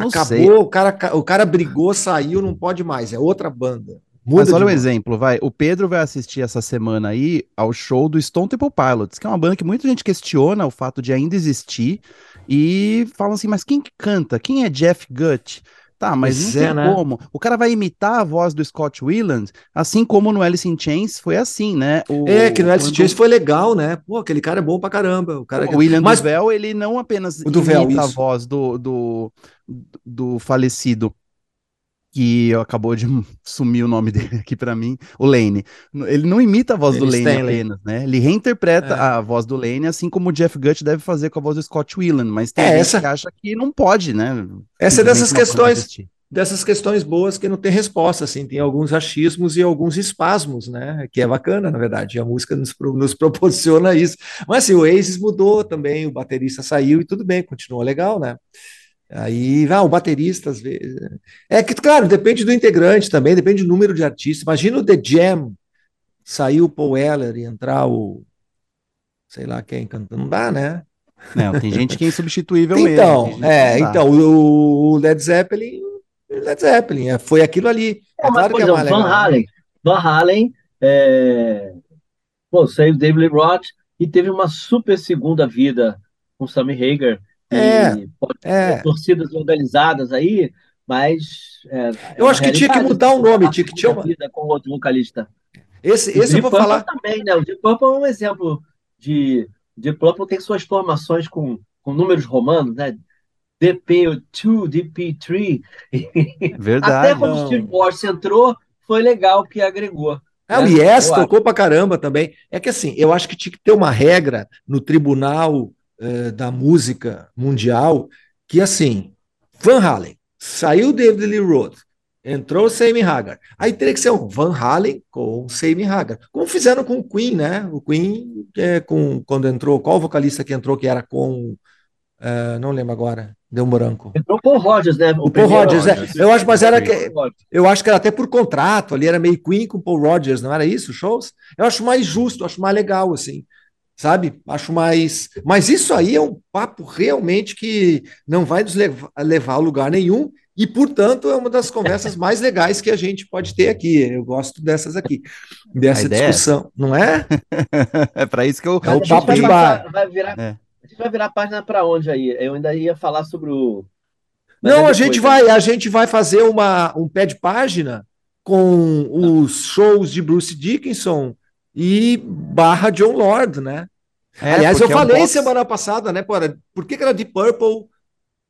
Acabou, o cara, o cara brigou, saiu, não pode mais, é outra banda. Muda Mas olha um exemplo, vai. O Pedro vai assistir essa semana aí ao show do Stone Temple Pilots, que é uma banda que muita gente questiona o fato de ainda existir e falam assim, mas quem que canta? Quem é Jeff Gutt? Tá, mas não é, tem né? como. O cara vai imitar a voz do Scott Weiland, assim como no Alice in Chains foi assim, né? O, é, que no Alice in Chains foi legal, né? Pô, aquele cara é bom pra caramba. O, cara o William mas... Duvel, ele não apenas o Duvel, imita isso. a voz do, do, do falecido que acabou de sumir o nome dele aqui para mim, o Lane. Ele não imita a voz ele do Lane apenas, né? Ele reinterpreta é. a voz do Lane, assim como o Jeff Gutt deve fazer com a voz do Scott Weiland, mas tem é, gente essa... que acha que não pode, né? Essa é dessas questões. dessas questões boas que não tem resposta, assim, tem alguns achismos e alguns espasmos, né? Que é bacana, na verdade, a música nos, nos proporciona isso. Mas assim, o Oasis mudou também, o baterista saiu e tudo bem, continuou legal, né? Aí, ah, o baterista, às vezes. É que, claro, depende do integrante também, depende do número de artistas. Imagina o The Jam, sair o Paul Weller e entrar o. sei lá quem cantando. Não dá, né? Não, tem gente que é insubstituível então, mesmo. É, então, o Led Zeppelin. Led Zeppelin, é, foi aquilo ali. É, é claro que é Van legal. Halen. Van Halen, é... pô, saiu David Lee Roth e teve uma super segunda vida com Sammy Hagar é, é. torcidas organizadas aí, mas. É, eu acho que tinha que mudar o nome, tinha que tinha uma. Com outro vocalista. Esse, esse eu vou Purple falar. também, né? O Deep Purple é um exemplo de. Deep Purple tem suas formações com, com números romanos, né? DP2, DP3. Verdade. Até quando o Steve Morse entrou, foi legal que agregou. Ah, né? o Yes tocou pra caramba também. É que assim, eu acho que tinha que ter uma regra no tribunal eh, da música mundial, que assim, Van Halen, saiu David Lee Roth, entrou Sammy Hagar. Aí teria que ser um Van Halen com Sammy Hagar. Como fizeram com o Queen, né? O Queen, é, com, quando entrou, qual vocalista que entrou que era com. Uh, não lembro agora, deu um branco. Entrou Paul Rogers, né? O, o Paul Rogers, é. Eu acho, mas era que. Eu acho que era até por contrato, ali era meio Queen com Paul Rogers, não era isso, shows? Eu acho mais justo, acho mais legal, assim sabe? Acho mais. Mas isso aí é um papo realmente que não vai nos levar, levar a lugar nenhum e, portanto, é uma das conversas mais legais que a gente pode ter aqui. Eu gosto dessas aqui, dessa é discussão, não é? é para isso que eu. É o papo de bar. Vai virar, é. A gente vai virar a página para onde aí? Eu ainda ia falar sobre o. Mas não, é a gente vai, né? a gente vai fazer uma, um pé de página com os shows de Bruce Dickinson e barra John Lord, né? É, Aliás, eu falei é um box... semana passada, né, por, por que, que era Deep Purple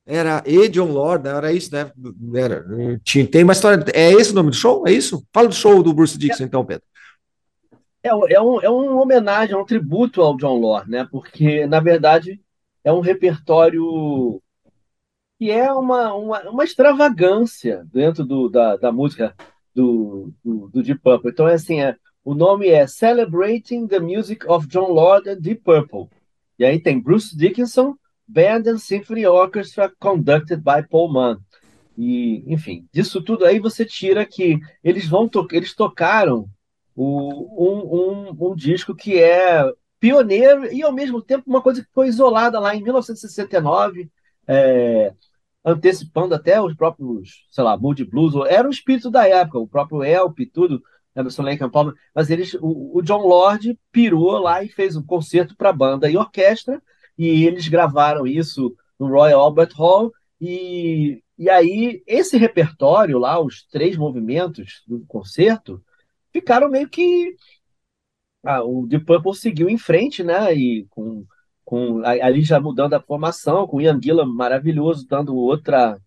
era e John Lord, né? Era isso, né? Era, tinha, tem uma história. É esse o nome do show? É isso? Fala do show do Bruce Dixon, então, Pedro. É, é, um, é uma homenagem, é um tributo ao John Lord, né? Porque, na verdade, é um repertório que é uma, uma, uma extravagância dentro do, da, da música do, do, do Deep Purple. Então, é assim, é, o nome é Celebrating the Music of John Lord and Deep Purple. E aí tem Bruce Dickinson, Band and Symphony Orchestra conducted by Paul Mann. E, enfim, disso tudo aí você tira que eles vão to eles tocaram o, um, um, um disco que é pioneiro e ao mesmo tempo uma coisa que foi isolada lá em 1969, é, antecipando até os próprios, sei lá, Moody Blues, era o espírito da época, o próprio Elp e tudo, Emerson Lake and Palmer, mas eles, o, o, John Lord pirou lá e fez um concerto para banda e orquestra, e eles gravaram isso no Royal Albert Hall, e, e aí esse repertório lá, os três movimentos do concerto, ficaram meio que ah, o Deep Purple seguiu em frente, né, e com, com ali já mudando a formação, com o Ian Gillan maravilhoso, dando outra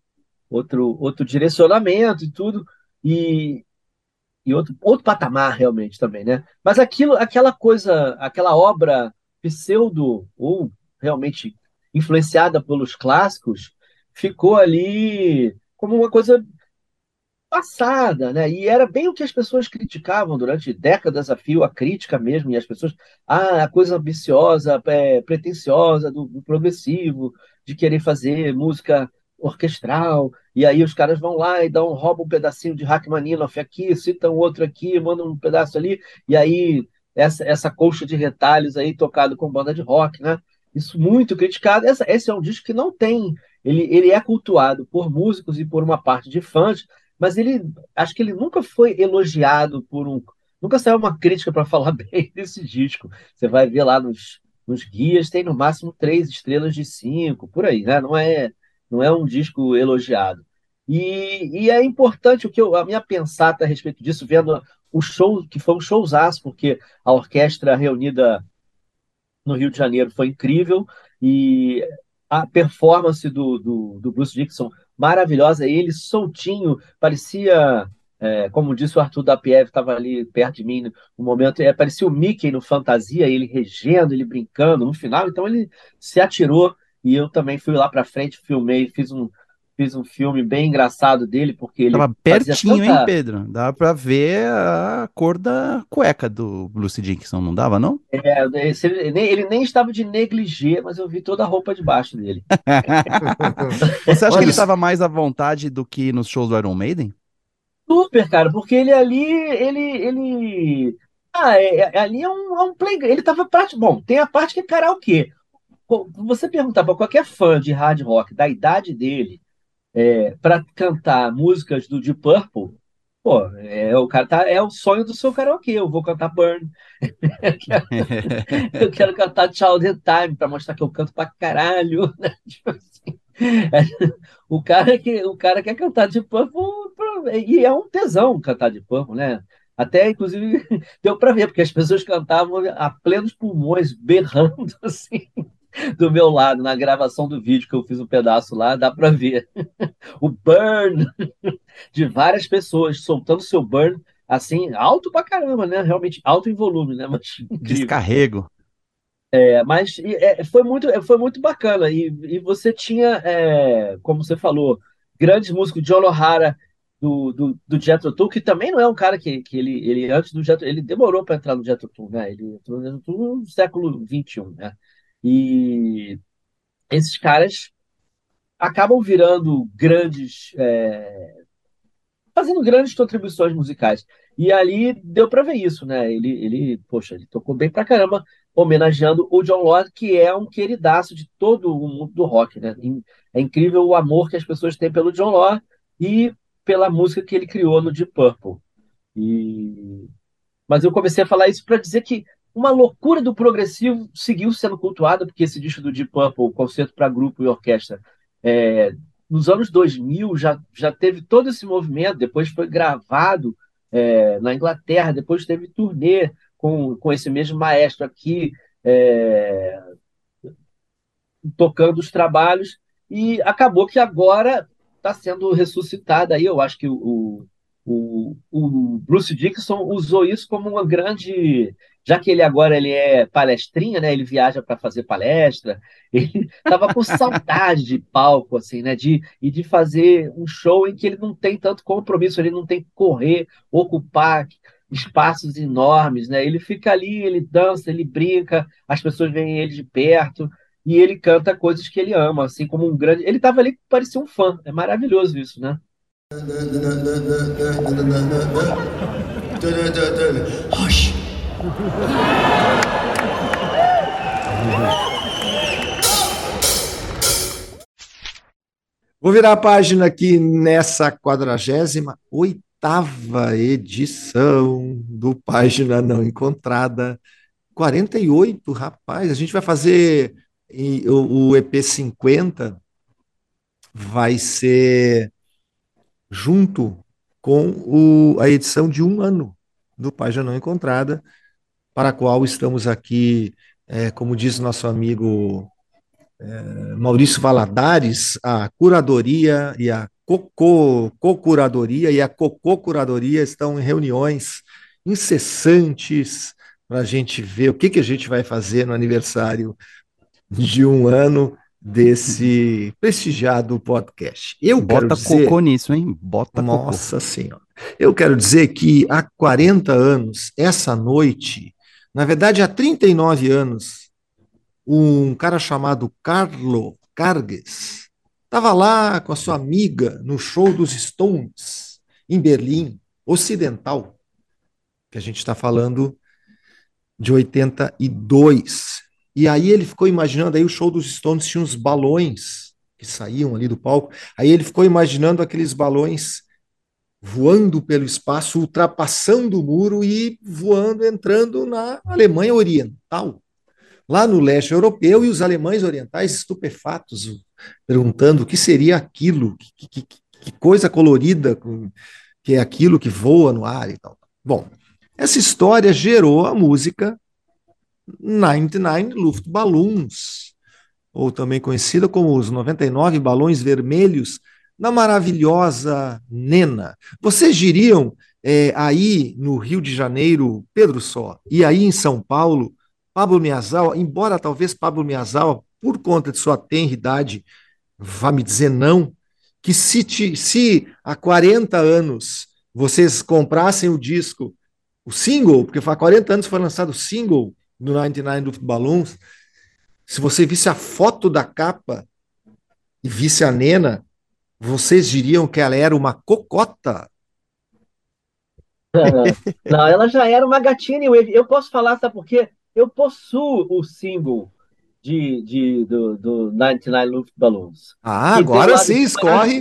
outro outro direcionamento e tudo, e, e outro, outro patamar realmente também, né? Mas aquilo, aquela coisa, aquela obra pseudo ou realmente influenciada pelos clássicos, ficou ali como uma coisa passada, né? E era bem o que as pessoas criticavam durante décadas a fio, a crítica mesmo, e as pessoas, ah, a coisa ambiciosa, é, pretensiosa do, do progressivo, de querer fazer música orquestral, e aí os caras vão lá e dão, roubam um pedacinho de Rachmaninoff aqui, citam outro aqui, mandam um pedaço ali, e aí essa, essa colcha de retalhos aí tocado com banda de rock, né? Isso muito criticado. Essa, esse é um disco que não tem, ele, ele é cultuado por músicos e por uma parte de fãs, mas ele acho que ele nunca foi elogiado por um, nunca saiu uma crítica para falar bem desse disco. Você vai ver lá nos, nos guias tem no máximo três estrelas de cinco, por aí, né? Não é não é um disco elogiado. E, e é importante o que eu, a minha pensata a respeito disso, vendo o show, que foi um showzaço, porque a orquestra reunida no Rio de Janeiro foi incrível, e a performance do, do, do Bruce Dixon maravilhosa, ele soltinho, parecia, é, como disse o Arthur da Pieve, estava ali perto de mim no momento, é, parecia o Mickey no Fantasia, ele regendo, ele brincando no final, então ele se atirou e eu também fui lá para frente, filmei, fiz um, fiz um filme bem engraçado dele, porque ele Tava fazia pertinho, tanta- hein, Pedro? Dava pra ver a cor da cueca do Bruce Dickinson, não dava, não? É, ele, nem, ele nem estava de negligê, mas eu vi toda a roupa debaixo dele. Você acha que Olha ele isso. tava mais à vontade do que nos shows do Iron Maiden? Super, cara, porque ele ali, ele, ele, ah, é, é- ali é um, é um play, ele tava prático, bom, tem a parte que é karaokê. Você perguntar para qualquer fã de hard rock da idade dele, é, para cantar músicas do Deep Purple, pô, é, o cara tá, é o sonho do seu karaokê. Eu vou cantar Burn, eu quero cantar Child Time para mostrar que eu canto pra caralho, né? Tipo assim, o cara que o cara quer cantar Deep Purple e é um tesão cantar Deep Purple, né? Até, inclusive, deu para ver, porque as pessoas cantavam a plenos pulmões, berrando assim, do meu lado, na gravação do vídeo que eu fiz um pedaço lá, dá para ver o burn de várias pessoas soltando seu burn assim, alto pra caramba, né? Realmente alto em volume, né? Mas. Descarrego. É, mas é, foi muito, é, foi muito bacana. E, e você tinha, é, como você falou, grandes músicos, John O'Hara, do, do, do Jethro Tull, que também não é um cara que, que ele, ele antes do Jethro, ele demorou para entrar no Jethro Tull, né? Ele entrou no Jethro Tull no século XXI, né? E esses caras acabam virando grandes, é, fazendo grandes contribuições musicais. E ali deu para ver isso, né? Ele, ele, poxa, ele tocou bem pra caramba, homenageando o John Lord, que é um queridaço de todo o mundo do rock, né? É incrível o amor que as pessoas têm pelo John Lord e pela música que ele criou no Deep Purple. E... Mas eu comecei a falar isso para dizer que uma loucura do progressivo seguiu sendo cultuada, porque esse disco do Deep Purple, concerto para grupo e orquestra, é, nos anos 2000 já, já teve todo esse movimento, depois foi gravado é, na Inglaterra, depois teve turnê com, com esse mesmo maestro aqui, é, tocando os trabalhos, e acabou que agora está sendo ressuscitada aí, eu acho que o, o, o Bruce Dickinson usou isso como uma grande já que ele agora ele é palestrinha, né? Ele viaja para fazer palestra. Ele estava com saudade de palco, assim, né? De e de fazer um show em que ele não tem tanto compromisso, ele não tem que correr, ocupar espaços enormes, né? Ele fica ali, ele dança, ele brinca, as pessoas veem ele de perto e ele canta coisas que ele ama, assim como um grande. Ele estava ali parecia um fã. É maravilhoso isso, né? Vou virar a página aqui nessa 48 oitava edição do Página Não Encontrada. 48, rapaz, a gente vai fazer o EP 50 vai ser junto com o, a edição de um ano do Página Não Encontrada, para a qual estamos aqui, é, como diz nosso amigo é, Maurício Valadares, a curadoria e a co-curadoria e a cocô-curadoria estão em reuniões incessantes para a gente ver o que, que a gente vai fazer no aniversário de um ano desse prestigiado podcast. Eu Bota quero dizer, cocô nisso, hein? Bota nossa cocô. senhora. Eu quero dizer que há 40 anos, essa noite, na verdade há 39 anos, um cara chamado Carlo Carges estava lá com a sua amiga no show dos Stones, em Berlim, Ocidental, que a gente está falando de 82. E aí ele ficou imaginando, aí o show dos Stones tinha uns balões que saíam ali do palco, aí ele ficou imaginando aqueles balões voando pelo espaço, ultrapassando o muro e voando, entrando na Alemanha Oriental, lá no leste europeu, e os alemães orientais estupefatos, perguntando o que seria aquilo, que, que, que coisa colorida que é aquilo que voa no ar e tal. Bom, essa história gerou a música 99 Luftballons, ou também conhecida como os 99 balões vermelhos, na maravilhosa Nena. Vocês diriam é, aí no Rio de Janeiro, Pedro Só, e aí em São Paulo, Pablo Miazal, embora talvez Pablo Miazal, por conta de sua tenra idade, vá me dizer não, que se, te, se há 40 anos vocês comprassem o disco, o single, porque há 40 anos foi lançado o single do 99 Luftballons, se você visse a foto da capa e visse a Nena, vocês diriam que ela era uma cocota. Não, ela já era uma gatinha. Eu posso falar, sabe por quê? Eu possuo o single de, de, do, do 99 Luftballons. Ah, agora sim, escorre,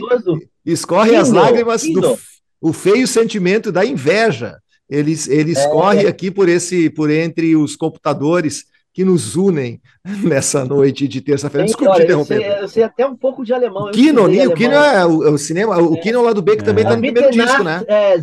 escorre as lágrimas do o feio sentimento da inveja. Ele, ele escorre é. aqui por esse, por entre os computadores que nos unem nessa noite de terça-feira. Desculpe olha, eu sei, eu sei, até um pouco de alemão. O Kino, o Kino é o, o cinema, o é. Kino lá do Beck também está é. no primeiro disco, né? É,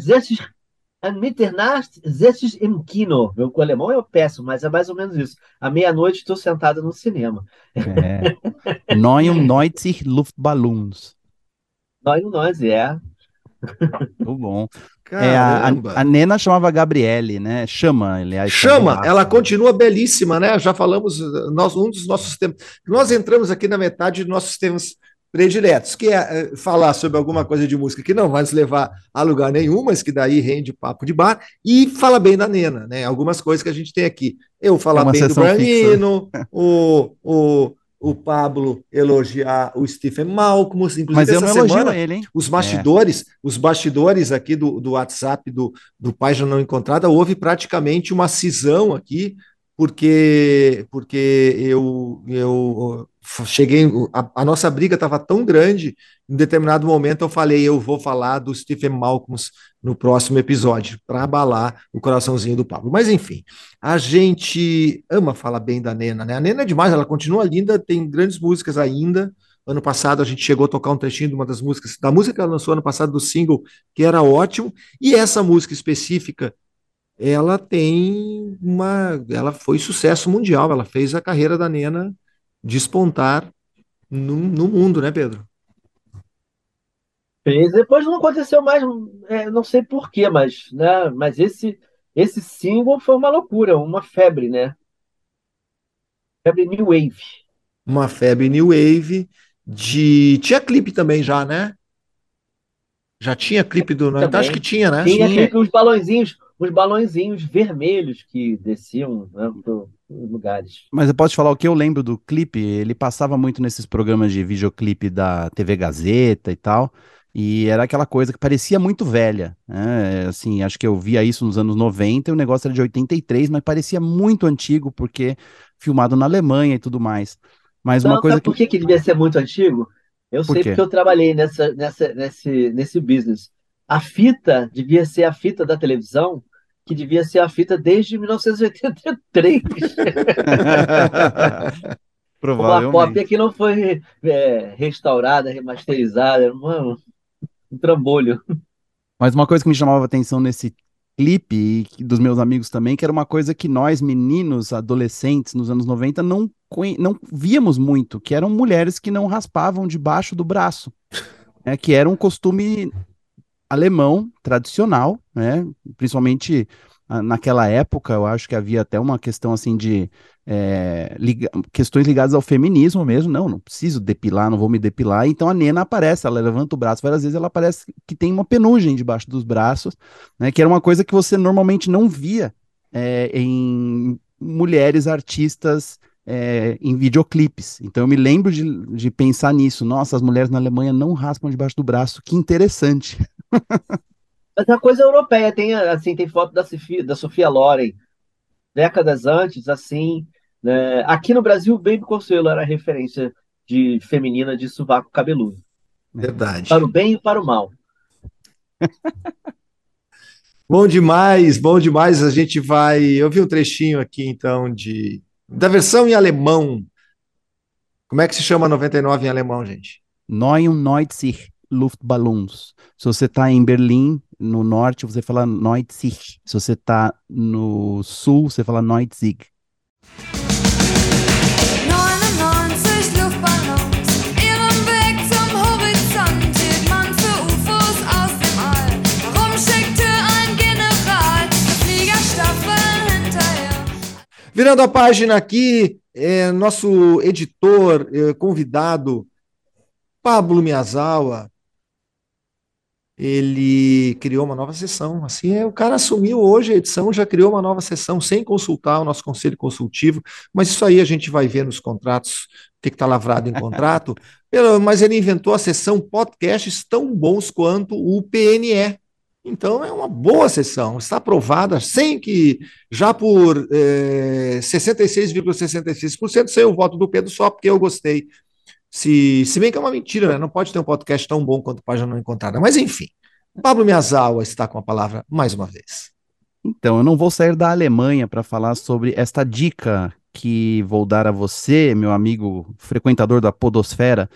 An Mitternacht sitze im Kino. Meu alemão é péssimo, mas é mais ou menos isso. À meia-noite estou sentado no cinema. É. 99 Luftballons. 99, é. Muito bom. É, a, a, Nena chamava Gabriele, né? Chama, aliás. Chama, ela continua belíssima, né? Já falamos, nós, um dos nossos temas. Nós entramos aqui na metade dos nossos temas prediletos, que é, é falar sobre alguma coisa de música que não vai nos levar a lugar nenhum, mas que daí rende papo de bar, e fala bem da Nena, né? Algumas coisas que a gente tem aqui. Eu falar é bem do Branino, o, o, o Pablo elogiar o Stephen Malcolm, inclusive mas eu essa não semana, ele, hein? os bastidores, é. os bastidores aqui do, do WhatsApp do, do Página Não Encontrada, houve praticamente uma cisão aqui, porque porque eu, eu cheguei, a, a nossa briga estava tão grande, em determinado momento eu falei, eu vou falar do Stephen Malcolm no próximo episódio, para abalar o coraçãozinho do Pablo. Mas enfim, a gente ama falar bem da Nena, né? A Nena é demais, ela continua linda, tem grandes músicas ainda. Ano passado a gente chegou a tocar um trechinho de uma das músicas, da música que ela lançou ano passado, do single, que era ótimo, e essa música específica ela tem uma. Ela foi sucesso mundial, ela fez a carreira da Nena despontar no, no mundo, né, Pedro? Fez. Depois não aconteceu mais, é, não sei porquê, mas, né, mas esse, esse single foi uma loucura, uma febre, né? Febre New Wave. Uma febre New Wave de. Tinha clipe também já, né? Já tinha clipe do. Também. Acho que tinha, né? Tinha, tinha. clipe, os balãozinhos, os balãozinhos vermelhos que desciam né, pro, lugares. Mas eu posso te falar o que eu lembro do clipe? Ele passava muito nesses programas de videoclipe da TV Gazeta e tal. E era aquela coisa que parecia muito velha. Né? Assim, acho que eu via isso nos anos 90 e o negócio era de 83, mas parecia muito antigo, porque filmado na Alemanha e tudo mais. Mas uma coisa sabe que. Por que, que devia ser muito antigo? Eu Por sei quê? porque eu trabalhei nessa, nessa, nesse, nesse business. A fita devia ser a fita da televisão que devia ser a fita desde 1983. Provavelmente. Uma cópia que não foi é, restaurada, remasterizada, um, um trambolho. Mas uma coisa que me chamava atenção nesse clipe e dos meus amigos também, que era uma coisa que nós, meninos, adolescentes, nos anos 90, não, não víamos muito, que eram mulheres que não raspavam debaixo do braço. É, que era um costume alemão tradicional, né? Principalmente naquela época, eu acho que havia até uma questão assim de é, liga, questões ligadas ao feminismo mesmo. Não, não preciso depilar, não vou me depilar. Então a Nena aparece, ela levanta o braço várias vezes, ela aparece que tem uma penugem debaixo dos braços, né? Que era uma coisa que você normalmente não via é, em mulheres artistas é, em videoclipes. Então eu me lembro de, de pensar nisso. Nossa, as mulheres na Alemanha não raspam debaixo do braço. Que interessante. Mas é uma coisa europeia. Tem, assim, tem foto da Sofia, da Sofia Loren, décadas antes, assim. Né? Aqui no Brasil, Baby Consuelo era referência de feminina de sovaco cabeludo. Verdade. Para o bem e para o mal. bom demais, bom demais. A gente vai. Eu vi um trechinho aqui, então, de da versão em alemão. Como é que se chama 99 em alemão, gente? 99 Luftballons. Se você está em Berlim, no norte, você fala 90. Se você está no sul, você fala 90. Virando a página aqui, é, nosso editor, é, convidado, Pablo Miyazawa, ele criou uma nova sessão. Assim, é, o cara assumiu hoje a edição, já criou uma nova sessão sem consultar o nosso conselho consultivo, mas isso aí a gente vai ver nos contratos, o que está lavrado em contrato. mas ele inventou a sessão podcasts tão bons quanto o PNE. Então é uma boa sessão, está aprovada sem que já por é, 66,66% sem o voto do Pedro só porque eu gostei se, se bem que é uma mentira, né? Não pode ter um podcast tão bom quanto Página Não Encontrada. Mas enfim, Pablo Miyazawa está com a palavra mais uma vez. Então, eu não vou sair da Alemanha para falar sobre esta dica que vou dar a você, meu amigo frequentador da Podosfera.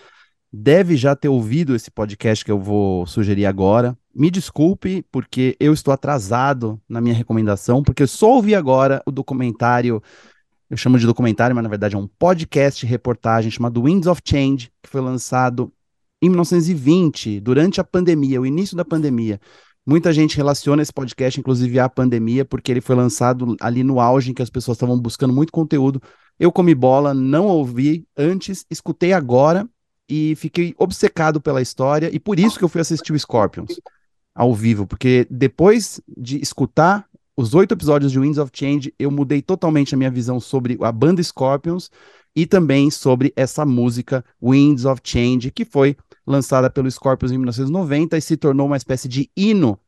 Deve já ter ouvido esse podcast que eu vou sugerir agora. Me desculpe, porque eu estou atrasado na minha recomendação, porque eu só ouvi agora o documentário eu chamo de documentário, mas na verdade é um podcast reportagem chamado Winds of Change, que foi lançado em 1920, durante a pandemia, o início da pandemia. Muita gente relaciona esse podcast, inclusive, à pandemia, porque ele foi lançado ali no auge em que as pessoas estavam buscando muito conteúdo. Eu comi bola, não ouvi antes, escutei agora e fiquei obcecado pela história, e por isso que eu fui assistir o Scorpions ao vivo, porque depois de escutar os oito episódios de Winds of Change, eu mudei totalmente a minha visão sobre a banda Scorpions e também sobre essa música Winds of Change, que foi lançada pelo Scorpions em 1990 e se tornou uma espécie de hino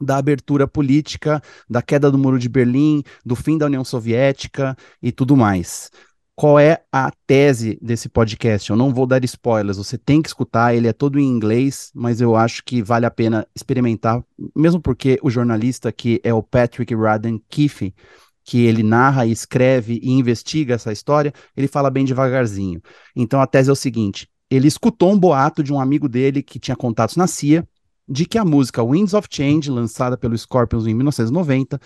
da abertura política, da queda do Muro de Berlim, do fim da União Soviética e tudo mais qual é a tese desse podcast. Eu não vou dar spoilers, você tem que escutar, ele é todo em inglês, mas eu acho que vale a pena experimentar, mesmo porque o jornalista que é o Patrick Radden Keefe, que ele narra, escreve e investiga essa história, ele fala bem devagarzinho. Então a tese é o seguinte: ele escutou um boato de um amigo dele que tinha contatos na CIA, de que a música Winds of Change, lançada pelo Scorpions em 1990,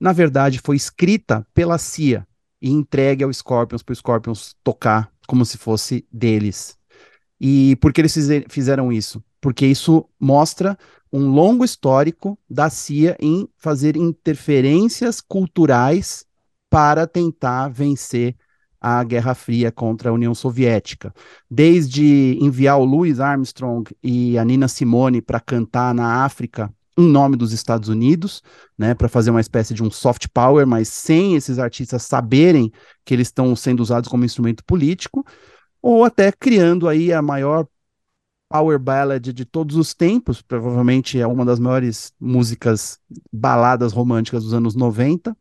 na verdade foi escrita pela CIA e entregue ao Scorpions para o Scorpions tocar como se fosse deles. E por que eles fizeram isso? Porque isso mostra um longo histórico da CIA em fazer interferências culturais para tentar vencer a Guerra Fria contra a União Soviética. Desde enviar o Louis Armstrong e a Nina Simone para cantar na África em nome dos Estados Unidos, né, para fazer uma espécie de um soft power, mas sem esses artistas saberem que eles estão sendo usados como instrumento político, ou até criando aí a maior power ballad de todos os tempos, provavelmente é uma das maiores músicas baladas românticas dos anos 90,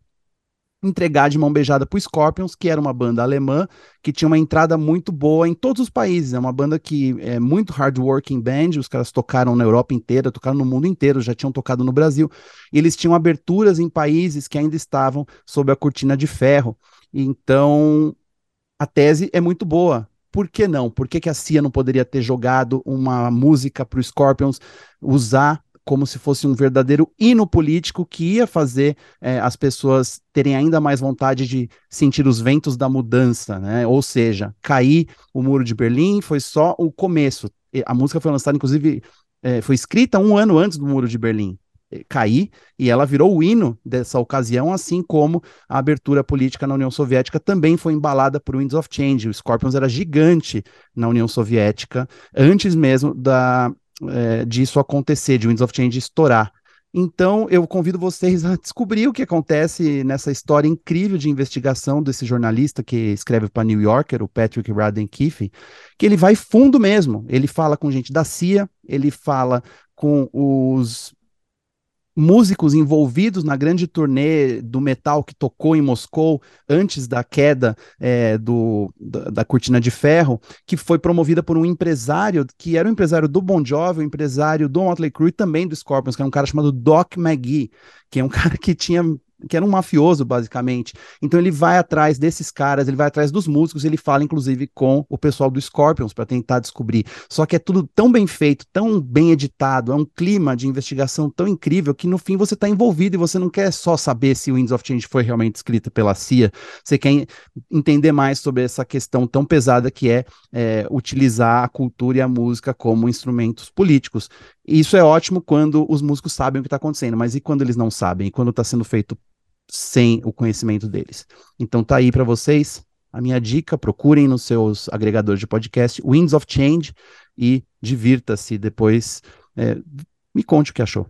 entregar de mão beijada para o Scorpions, que era uma banda alemã que tinha uma entrada muito boa em todos os países. É uma banda que é muito hard working band, os caras tocaram na Europa inteira, tocaram no mundo inteiro, já tinham tocado no Brasil. E eles tinham aberturas em países que ainda estavam sob a cortina de ferro. Então, a tese é muito boa. Por que não? Por que, que a CIA não poderia ter jogado uma música para o Scorpions usar como se fosse um verdadeiro hino político que ia fazer é, as pessoas terem ainda mais vontade de sentir os ventos da mudança, né? Ou seja, cair o muro de Berlim foi só o começo. A música foi lançada, inclusive, é, foi escrita um ano antes do muro de Berlim cair e ela virou o hino dessa ocasião, assim como a abertura política na União Soviética também foi embalada por Winds of Change. O Scorpions era gigante na União Soviética antes mesmo da é, disso acontecer, de Winds of Change estourar. Então, eu convido vocês a descobrir o que acontece nessa história incrível de investigação desse jornalista que escreve para New Yorker, o Patrick Radden Keefe, que ele vai fundo mesmo. Ele fala com gente da CIA, ele fala com os músicos envolvidos na grande turnê do metal que tocou em Moscou antes da queda é, do, da, da, cortina de ferro, que foi promovida por um empresário que era o um empresário do Bon Jovi, o um empresário do Motley Crue e também do Scorpions, que é um cara chamado Doc McGee, que é um cara que tinha que era um mafioso, basicamente. Então ele vai atrás desses caras, ele vai atrás dos músicos, ele fala, inclusive, com o pessoal do Scorpions para tentar descobrir. Só que é tudo tão bem feito, tão bem editado, é um clima de investigação tão incrível que no fim você está envolvido e você não quer só saber se o Winds of Change foi realmente escrita pela CIA, você quer entender mais sobre essa questão tão pesada que é, é utilizar a cultura e a música como instrumentos políticos. Isso é ótimo quando os músicos sabem o que está acontecendo, mas e quando eles não sabem? E quando está sendo feito sem o conhecimento deles. Então tá aí para vocês a minha dica, procurem nos seus agregadores de podcast Winds of Change e divirta-se depois. É, Me conte o que achou.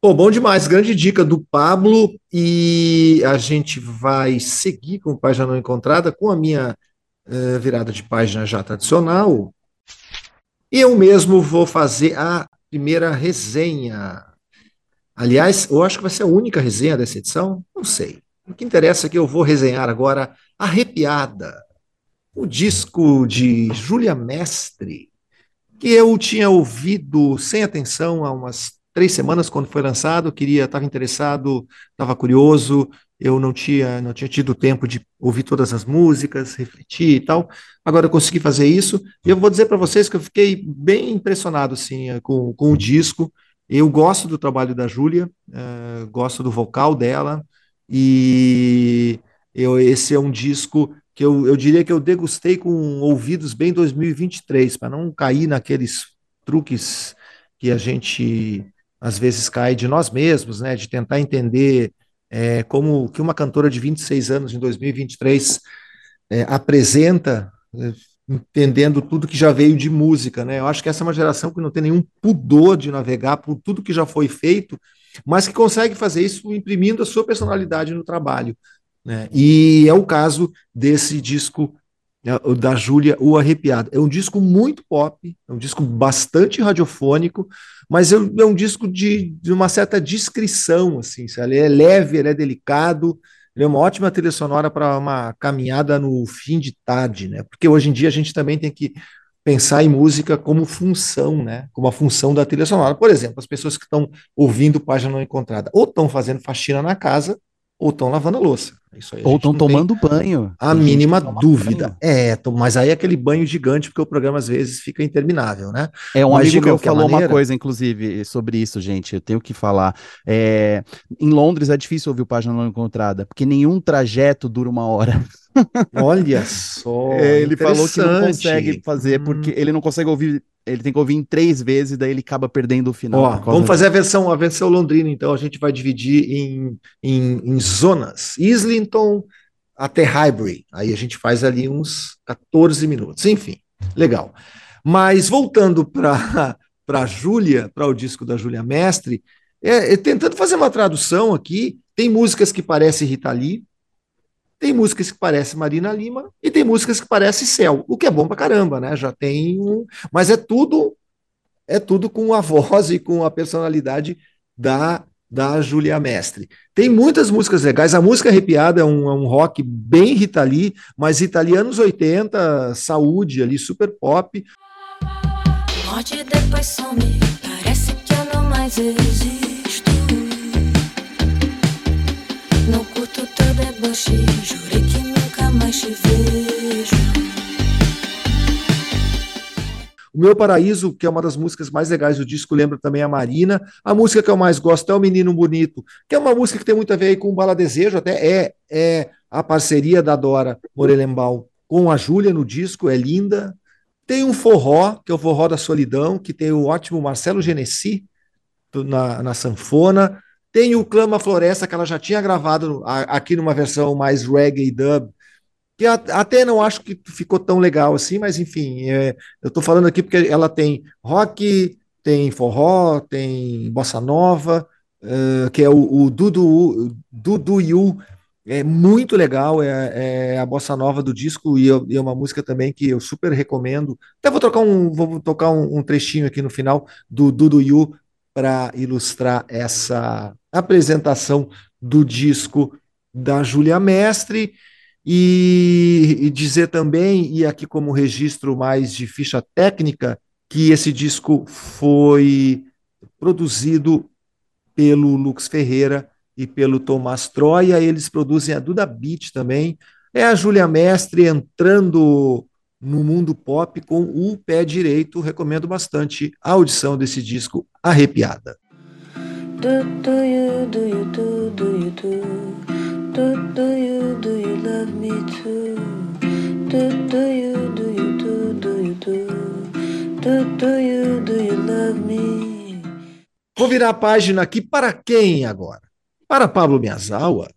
Pô, bom demais, grande dica do Pablo e a gente vai seguir com página não encontrada com a minha uh, virada de página já tradicional. E eu mesmo vou fazer a primeira resenha. Aliás, eu acho que vai ser a única resenha dessa edição, não sei. O que interessa é que eu vou resenhar agora Arrepiada, o disco de Júlia Mestre, que eu tinha ouvido sem atenção há umas três semanas quando foi lançado, queria, estava interessado, estava curioso, eu não tinha, não tinha tido tempo de ouvir todas as músicas, refletir e tal. Agora eu consegui fazer isso e eu vou dizer para vocês que eu fiquei bem impressionado assim com, com o disco. Eu gosto do trabalho da Júlia, uh, gosto do vocal dela e eu, esse é um disco que eu, eu diria que eu degustei com ouvidos bem 2023 para não cair naqueles truques que a gente às vezes cai de nós mesmos, né, de tentar entender é, como que uma cantora de 26 anos em 2023 é, apresenta, é, entendendo tudo que já veio de música, né? Eu acho que essa é uma geração que não tem nenhum pudor de navegar por tudo que já foi feito, mas que consegue fazer isso imprimindo a sua personalidade no trabalho. Né? E é o caso desse disco né, da Júlia, O Arrepiado. É um disco muito pop, é um disco bastante radiofônico, mas é, é um disco de, de, uma certa discrição, assim, ele é leve, ele é delicado, ele é uma ótima trilha sonora para uma caminhada no fim de tarde, né? Porque hoje em dia a gente também tem que pensar em música como função, né? Como a função da trilha sonora. Por exemplo, as pessoas que estão ouvindo página não encontrada, ou estão fazendo faxina na casa, ou estão lavando a louça. Ou estão tomando banho. A mínima dúvida. Banho. É, mas aí é aquele banho gigante, porque o programa às vezes fica interminável, né? É, um mas amigo meu falou maneira... uma coisa, inclusive, sobre isso, gente. Eu tenho que falar. É... Em Londres é difícil ouvir o Página Não Encontrada, porque nenhum trajeto dura uma hora. Olha só. É, ele falou que não consegue fazer, hum. porque ele não consegue ouvir ele tem que ouvir em três vezes, daí ele acaba perdendo o final. Ó, vamos fazer a versão, a versão londrina, então a gente vai dividir em, em, em zonas. Islington até Highbury. Aí a gente faz ali uns 14 minutos. Enfim, legal. Mas voltando para a Júlia, para o disco da Júlia Mestre, é, é, tentando fazer uma tradução aqui, tem músicas que parecem Rita Lee, tem músicas que parecem Marina Lima e tem músicas que parecem Céu, o que é bom pra caramba, né? Já tem um. Mas é tudo é tudo com a voz e com a personalidade da, da Julia Mestre. Tem muitas músicas legais. A música arrepiada é um, é um rock bem Rita Lee, mas italianos 80, saúde ali, super pop. Depois some, parece que eu não mais existo. Vejo. O Meu Paraíso, que é uma das músicas mais legais do disco, lembra também a Marina. A música que eu mais gosto é O Menino Bonito, que é uma música que tem muito a ver com o Bala Desejo, até é, é a parceria da Dora Morelembal com a Júlia no disco, é linda. Tem um forró, que é o Forró da Solidão, que tem o ótimo Marcelo Genesi na, na sanfona. Tem o Clama Floresta, que ela já tinha gravado aqui numa versão mais reggae dub, que até não acho que ficou tão legal assim, mas enfim, é, eu estou falando aqui porque ela tem rock, tem forró, tem bossa nova, uh, que é o, o Dudu, Dudu Yu, é muito legal, é, é, a bossa nova do disco e, é uma música também que eu super recomendo. Até vou tocar um, vou tocar um, um trechinho aqui no final do Dudu Yu para ilustrar essa apresentação do disco da Júlia Mestre e, e, dizer também, e aqui como registro mais de ficha técnica, que esse disco foi produzido pelo Lux Ferreira e pelo Tomás Troia, eles produzem a Duda Beat também, é a Júlia Mestre entrando no mundo pop com o pé direito, recomendo bastante a audição desse disco arrepiada. Do, do you, do you, do, do you, do? Do, do you, do you love me too? Do, do you, do you, do, do you, do? Do, do you, do you love me? Vou virar a página aqui para quem agora? para Pablo Miyazawa,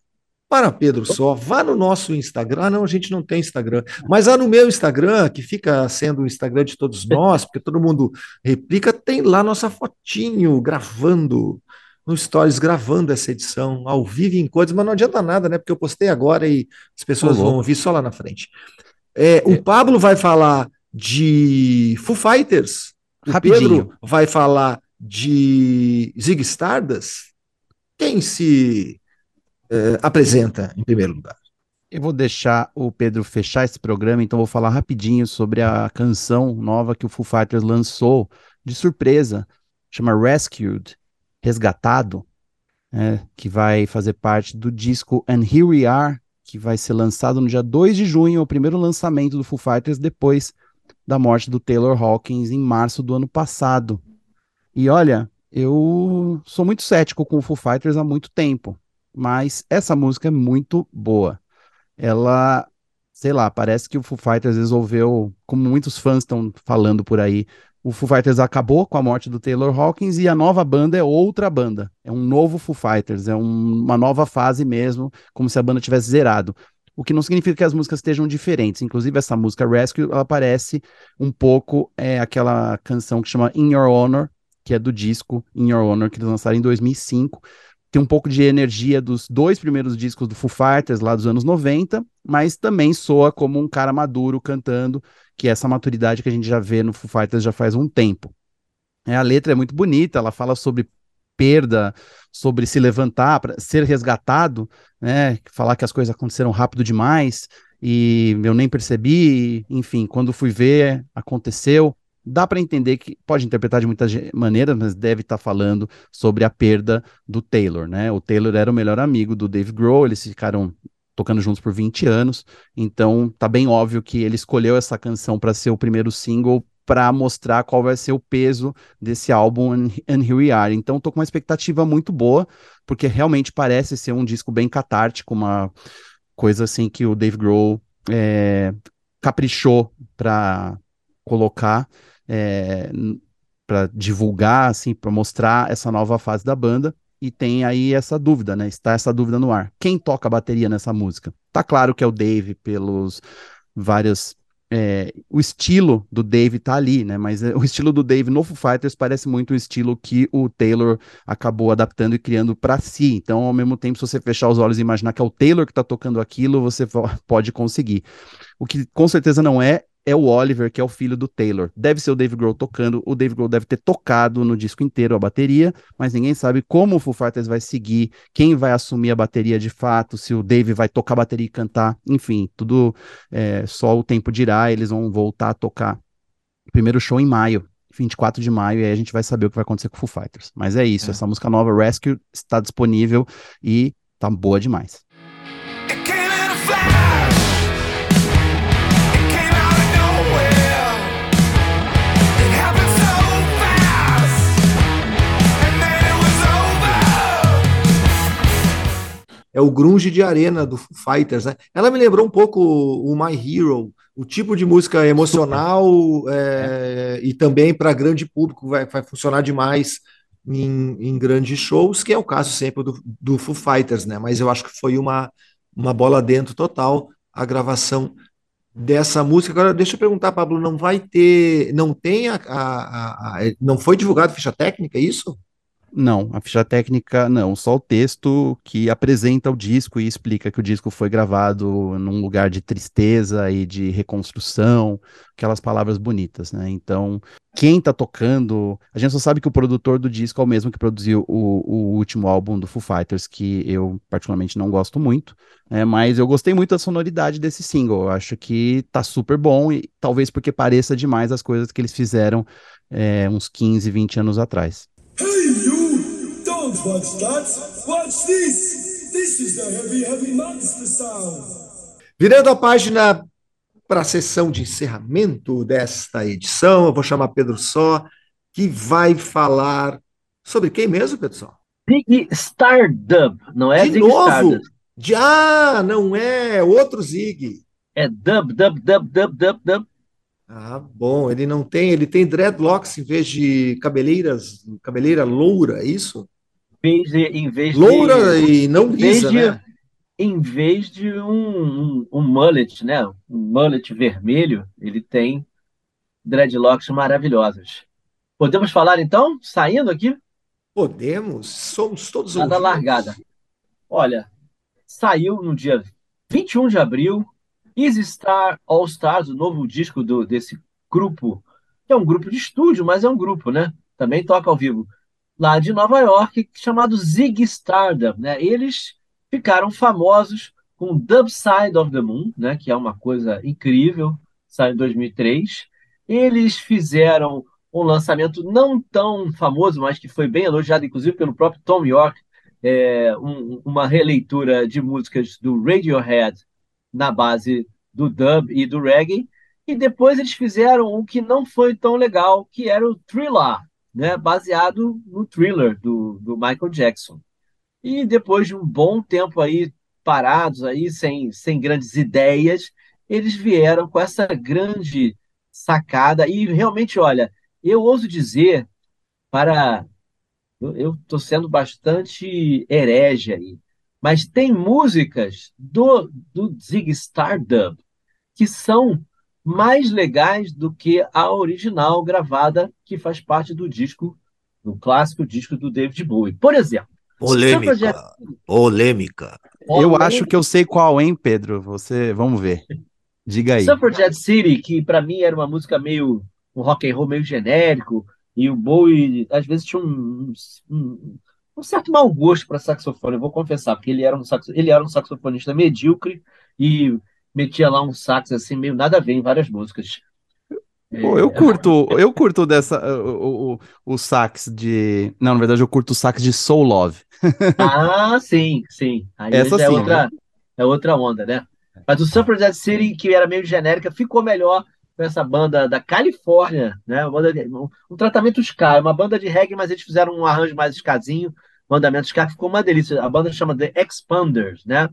para Pedro Só, vá no nosso Instagram. Ah, não, a gente não tem Instagram. Mas lá no meu Instagram, que fica sendo o Instagram de todos nós, porque todo mundo replica, tem lá nossa fotinho gravando, no Stories, gravando essa edição, ao vivo em coisas, mas não adianta nada, né? Porque eu postei agora e as pessoas vão ouvir só lá na frente. É, o é. Pablo vai falar de Foo Fighters. O Rapidinho. Pedro vai falar de Zig Stardust. Quem se uh, apresenta em primeiro lugar? Eu vou deixar o Pedro fechar esse programa, então vou falar rapidinho sobre a canção nova que o Foo Fighters lançou de surpresa, chama Rescued, Resgatado, né, que vai fazer parte do disco And Here We Are, que vai ser lançado no dia 2 de junho, o primeiro lançamento do Foo Fighters depois da morte do Taylor Hawkins em março do ano passado. E olha, eu sou muito cético com o Foo Fighters há muito tempo, mas essa música é muito boa. Ela, sei lá, parece que o Foo Fighters resolveu, como muitos fãs estão falando por aí, o Foo Fighters acabou com a morte do Taylor Hawkins e a nova banda é outra banda. É um novo Foo Fighters, é um, uma nova fase mesmo, como se a banda tivesse zerado. O que não significa que as músicas estejam diferentes. Inclusive, essa música Rescue, ela parece um pouco é, aquela canção que chama In Your Honor, que é do disco In Your Honor, que eles lançaram em 2005. Tem um pouco de energia dos dois primeiros discos do Foo Fighters, lá dos anos 90, mas também soa como um cara maduro cantando, que é essa maturidade que a gente já vê no Foo Fighters já faz um tempo. É, a letra é muito bonita, ela fala sobre perda, sobre se levantar, ser resgatado, né? Falar que as coisas aconteceram rápido demais e eu nem percebi, enfim, quando fui ver, aconteceu dá para entender que pode interpretar de muitas maneiras, mas deve estar tá falando sobre a perda do Taylor, né? O Taylor era o melhor amigo do Dave Grohl, eles ficaram tocando juntos por 20 anos, então tá bem óbvio que ele escolheu essa canção para ser o primeiro single para mostrar qual vai ser o peso desse álbum And, Here We Are. Então tô com uma expectativa muito boa, porque realmente parece ser um disco bem catártico, uma coisa assim que o Dave Grohl é, caprichou para colocar é, para divulgar, assim, para mostrar essa nova fase da banda. E tem aí essa dúvida, né? Está essa dúvida no ar. Quem toca a bateria nessa música? Tá claro que é o Dave, pelos vários. É, o estilo do Dave tá ali, né? Mas é, o estilo do Dave no Foo Fighters parece muito o estilo que o Taylor acabou adaptando e criando para si. Então, ao mesmo tempo, se você fechar os olhos e imaginar que é o Taylor que tá tocando aquilo, você pode conseguir. O que com certeza não é, é o Oliver, que é o filho do Taylor. Deve ser o Dave Grohl tocando, o Dave Grohl deve ter tocado no disco inteiro a bateria, mas ninguém sabe como o Foo Fighters vai seguir, quem vai assumir a bateria de fato, se o Dave vai tocar a bateria e cantar, enfim, tudo é, só o tempo dirá, eles vão voltar a tocar. Primeiro show em maio, 24 de maio, e aí a gente vai saber o que vai acontecer com o Foo Fighters. Mas é isso, é. essa música nova, Rescue, está disponível e tá boa demais. É o grunge de arena do Foo Fighters, né? Ela me lembrou um pouco o My Hero, o tipo de música emocional é, e também para grande público vai, vai funcionar demais em, em, grandes shows, que é o caso sempre do, do Foo Fighters, né? Mas eu acho que foi uma, uma bola dentro total a gravação dessa música. Agora, deixa eu perguntar, Pablo, não vai ter, não tem a, a, a, a não foi divulgado ficha técnica, é isso? Não, a ficha técnica não, só o texto que apresenta o disco e explica que o disco foi gravado num lugar de tristeza e de reconstrução, aquelas palavras bonitas, né? Então, quem tá tocando, a gente só sabe que o produtor do disco é o mesmo que produziu o, o último álbum do Foo Fighters, que eu particularmente não gosto muito, né? Mas eu gostei muito da sonoridade desse single, eu acho que tá super bom e talvez porque pareça demais as coisas que eles fizeram é, uns 15, 20 anos atrás. Hey, you! Don't watch that. Watch this. This is the heavy, heavy monster sound. Virando a página para a sessão de encerramento desta edição, eu vou chamar Pedro Só, que vai falar sobre quem mesmo, Pedro Só? Zig Stardub, não é De Zig novo? De, ah, não é, outro Zig. É dub, dub, dub, dub, dub, dub. Ah, bom, ele não tem, ele tem dreadlocks em vez de cabeleiras, cabeleira loura, é isso? Vez de, em vez Loura de, e não em vez lisa, de, né? em vez de um, um, um mullet, né? Um mullet vermelho, ele tem dreadlocks maravilhosas. Podemos falar então, saindo aqui, Podemos, somos todos nada largada. Olha, saiu no dia 21 de abril, Easy Star All Stars, o novo disco do, desse grupo, é um grupo de estúdio, mas é um grupo, né? Também toca ao vivo, lá de Nova York, chamado Zig Stardom, né? Eles ficaram famosos com Dub Side of the Moon, né? Que é uma coisa incrível, saiu em 2003. Eles fizeram um lançamento não tão famoso, mas que foi bem elogiado, inclusive pelo próprio Tom York, é, um- uma releitura de músicas do Radiohead na base do dub e do reggae. E depois eles fizeram o que não foi tão legal, que era o Thriller, né? baseado no Thriller do, do Michael Jackson. E depois de um bom tempo aí parados aí sem, sem grandes ideias, eles vieram com essa grande sacada e realmente, olha, eu ouso dizer para eu estou sendo bastante herege aí, mas tem músicas do, do Zig Stardust que são mais legais do que a original gravada que faz parte do disco, do clássico disco do David Bowie. Por exemplo, Polêmica, polêmica. Eu acho que eu sei qual, hein, Pedro? Você, vamos ver. Diga aí. Suffragette City, que para mim era uma música meio um rock and roll meio genérico, e o Bowie às vezes tinha um, um, um certo mau gosto para saxofone, eu vou confessar, porque ele era um saxo, ele era um saxofonista medíocre e metia lá um sax assim meio nada a ver em várias músicas. Pô, eu curto, eu curto dessa o, o, o sax de, não, na verdade eu curto o sax de Soul Love. Ah, sim, sim. Aí Essa é sim, outra, é outra onda, né? Mas o Suffragette City, que era meio genérica, ficou melhor com essa banda da Califórnia, né? Banda de- um, um tratamento ska, é uma banda de reggae, mas eles fizeram um arranjo mais skazinho, um andamento ska, ficou uma delícia. A banda chama The Expanders, né?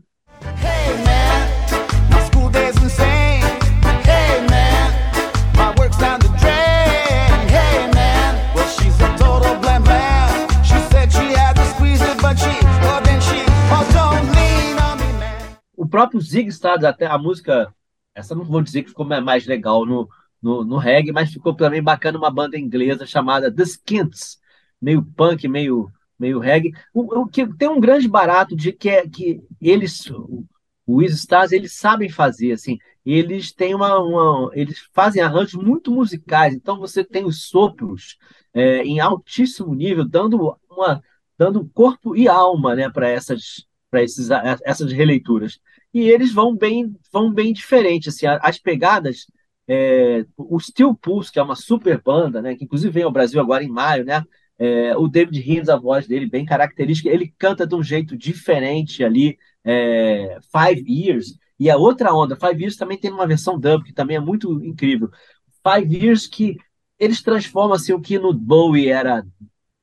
Próprio Zig Stardust, até a música, essa não vou dizer que ficou ma- mais legal no, no, no reggae, mas ficou também bacana uma banda inglesa chamada The Skints, meio punk, meio, meio reggae. O, o que tem um grande barato de que é que eles, o, Easy Stars, eles sabem fazer, assim, eles têm uma, uma- eles fazem arranjos muito musicais, então você tem os sopros é, em altíssimo nível, dando uma, dando corpo e alma, né, para essas, para essas releituras e eles vão bem, vão bem diferente, assim, as pegadas, é, o Steel Pulse, que é uma super banda, né, que inclusive vem ao Brasil agora em maio, né, é, o David Hines, a voz dele bem característica, ele canta de um jeito diferente ali, é, Five Years, e a outra onda, Five Years também tem uma versão dub, que também é muito incrível, Five Years que eles transformam assim, o que no Bowie era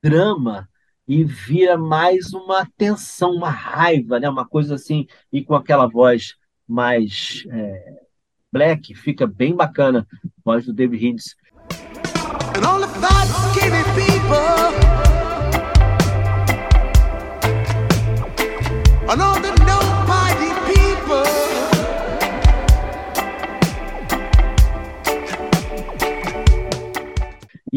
drama, e vira mais uma tensão, uma raiva, né? Uma coisa assim, e com aquela voz mais é, black, fica bem bacana, a voz do David Hines. And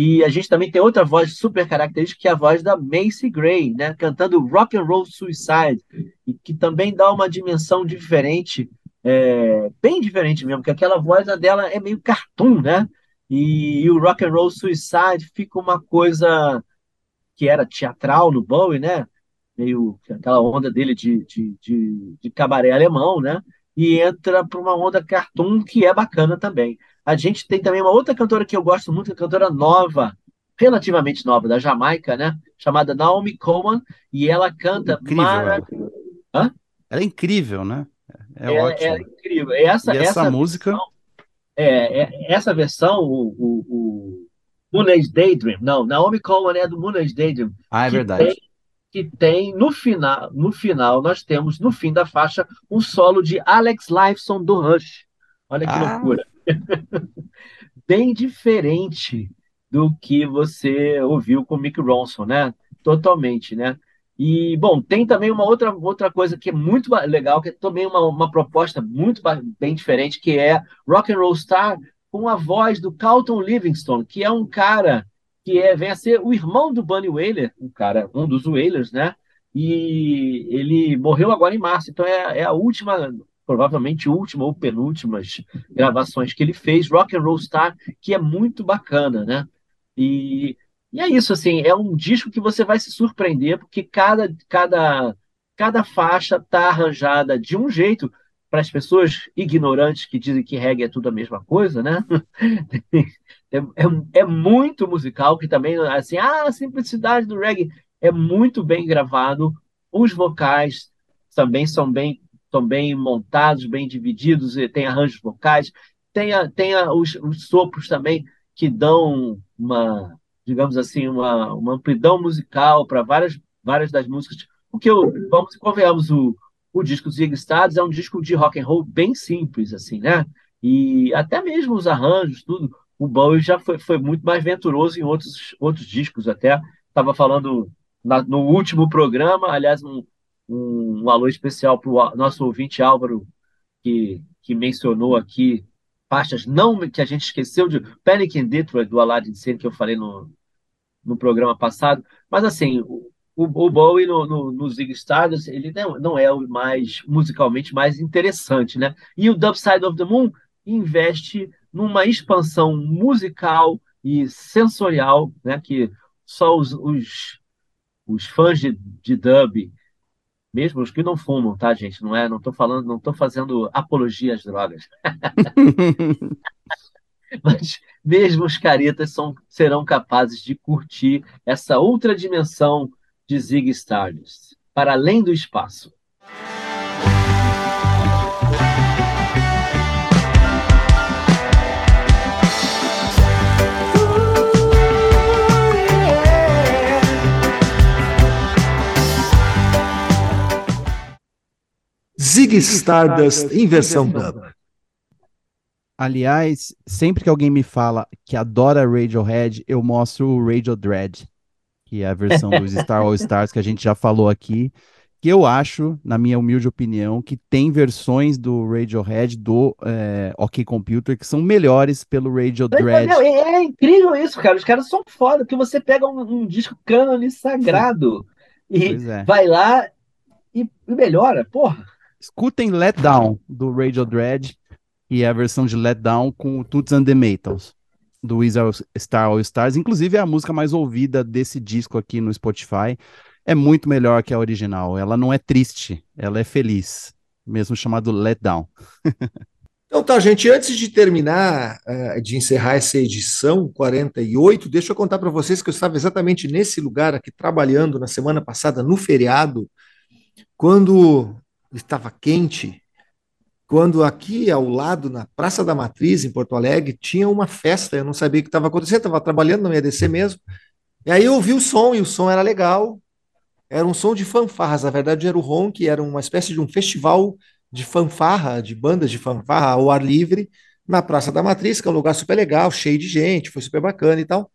E a gente também tem outra voz super característica, que é a voz da Macy Gray, né? Cantando Rock and Roll Suicide, e que também dá uma dimensão diferente, é, bem diferente mesmo, porque aquela voz dela é meio cartoon, né? E, e o Rock and Roll Suicide fica uma coisa que era teatral no Bowie, né? Meio aquela onda dele de, de, de, de cabaré alemão, né? E entra para uma onda cartoon que é bacana também. A gente tem também uma outra cantora que eu gosto muito, uma cantora nova, relativamente nova, da Jamaica, né? Chamada Naomi Coleman, e ela canta Incrível, mara- ela. Ela é incrível, né? É, é, ótimo. é incrível. Essa, E essa essa música- versão- é, é- essa versão, o, o, o Moon Age Daydream, não, Naomi Coleman é do Moon Age Daydream, Ah, é verdade. tem, que tem no final, no final nós temos no fim da faixa um solo de Alex Lifeson do Rush. Olha que Ah. loucura. Bem diferente do que você ouviu com o Mick Ronson, né? Totalmente, né? E, bom, tem também uma outra, outra coisa que é muito legal, que é também uma, uma proposta muito bem diferente, que é Rock and Roll Star com a voz do Carlton Livingston, que é um cara que é, vem a ser o irmão do Bunny Wailer, um cara, um dos Wailers, né? E ele morreu agora em março, então é, é a última, provavelmente última ou penúltimas gravações que ele fez, Rock and Roll Star, que é muito bacana, né? E, e é isso, assim, é um disco que você vai se surpreender, porque cada, cada, cada faixa está arranjada de um jeito para as pessoas ignorantes que dizem que reggae é tudo a mesma coisa, né? É, é, é muito musical, que também, assim, ah, a simplicidade do reggae é muito bem gravado, os vocais também são bem, são bem montados, bem divididos, e tem arranjos vocais, tem, a, tem a, os, os sopros também que dão uma, digamos assim, uma, uma amplidão musical para várias, várias das músicas. O, vamos e convenhamos, o, o disco Zig Stardust é um disco de rock and roll bem simples, assim, né? E até mesmo os arranjos, tudo, o Bowie já foi, foi muito mais venturoso em outros, outros discos até. Estava falando na- no último programa, aliás, um, um, um alô especial para o nosso ouvinte Álvaro, que, que mencionou aqui faixas não que a gente esqueceu de Panic in Detroit, do Aladdin Sane, que eu falei no, no programa passado. Mas assim, o, o Bowie no, no, no Zig Stardust, ele não, não é o mais musicalmente mais interessante, né? E o Dub Side of the Moon investe numa expansão musical e sensorial, né? Que só os, os, os fãs de, de dub, mesmo os que não fumam, tá, gente? Não é, não tô falando, não tô fazendo apologia às drogas. Mas mesmo os caretas são, serão capazes de curtir essa outra dimensão de Zig Stardust, para além do espaço. Zig Stardust em versão dub. Aliás, sempre que alguém me fala que adora Radiohead, eu mostro o Radio Dread, que é a versão dos Star All Stars que a gente já falou aqui, que eu acho, na minha humilde opinião, que tem versões do Radiohead do é, OK Computer que são melhores pelo Radio Dread. Não, é, é incrível isso, cara. Os caras são foda, porque você pega um, um disco cânone sagrado e Pois é. vai lá e, e melhora, porra. Escutem Let Down do Radio Dread e a versão de Let Down com o Toots and the Maytals do Wizard Star All Stars. Inclusive é a música mais ouvida desse disco aqui no Spotify. É muito melhor que a original. Ela não é triste, ela é feliz, mesmo chamado Let Down. Então tá, gente, antes de terminar, eh, de encerrar essa edição 48, deixa eu contar para vocês que eu estava exatamente nesse lugar aqui trabalhando na semana passada, no feriado, quando estava quente, quando aqui ao lado, na Praça da Matriz, em Porto Alegre, tinha uma festa, eu não sabia o que estava acontecendo, estava trabalhando, não ia descer mesmo. E aí eu ouvi o som, e o som era legal, era um som de fanfarras, na verdade era o Ronk, era uma espécie de um festival de fanfarra, de bandas de fanfarra ao ar livre, na Praça da Matriz, que é um lugar super legal, cheio de gente, foi super bacana e tal.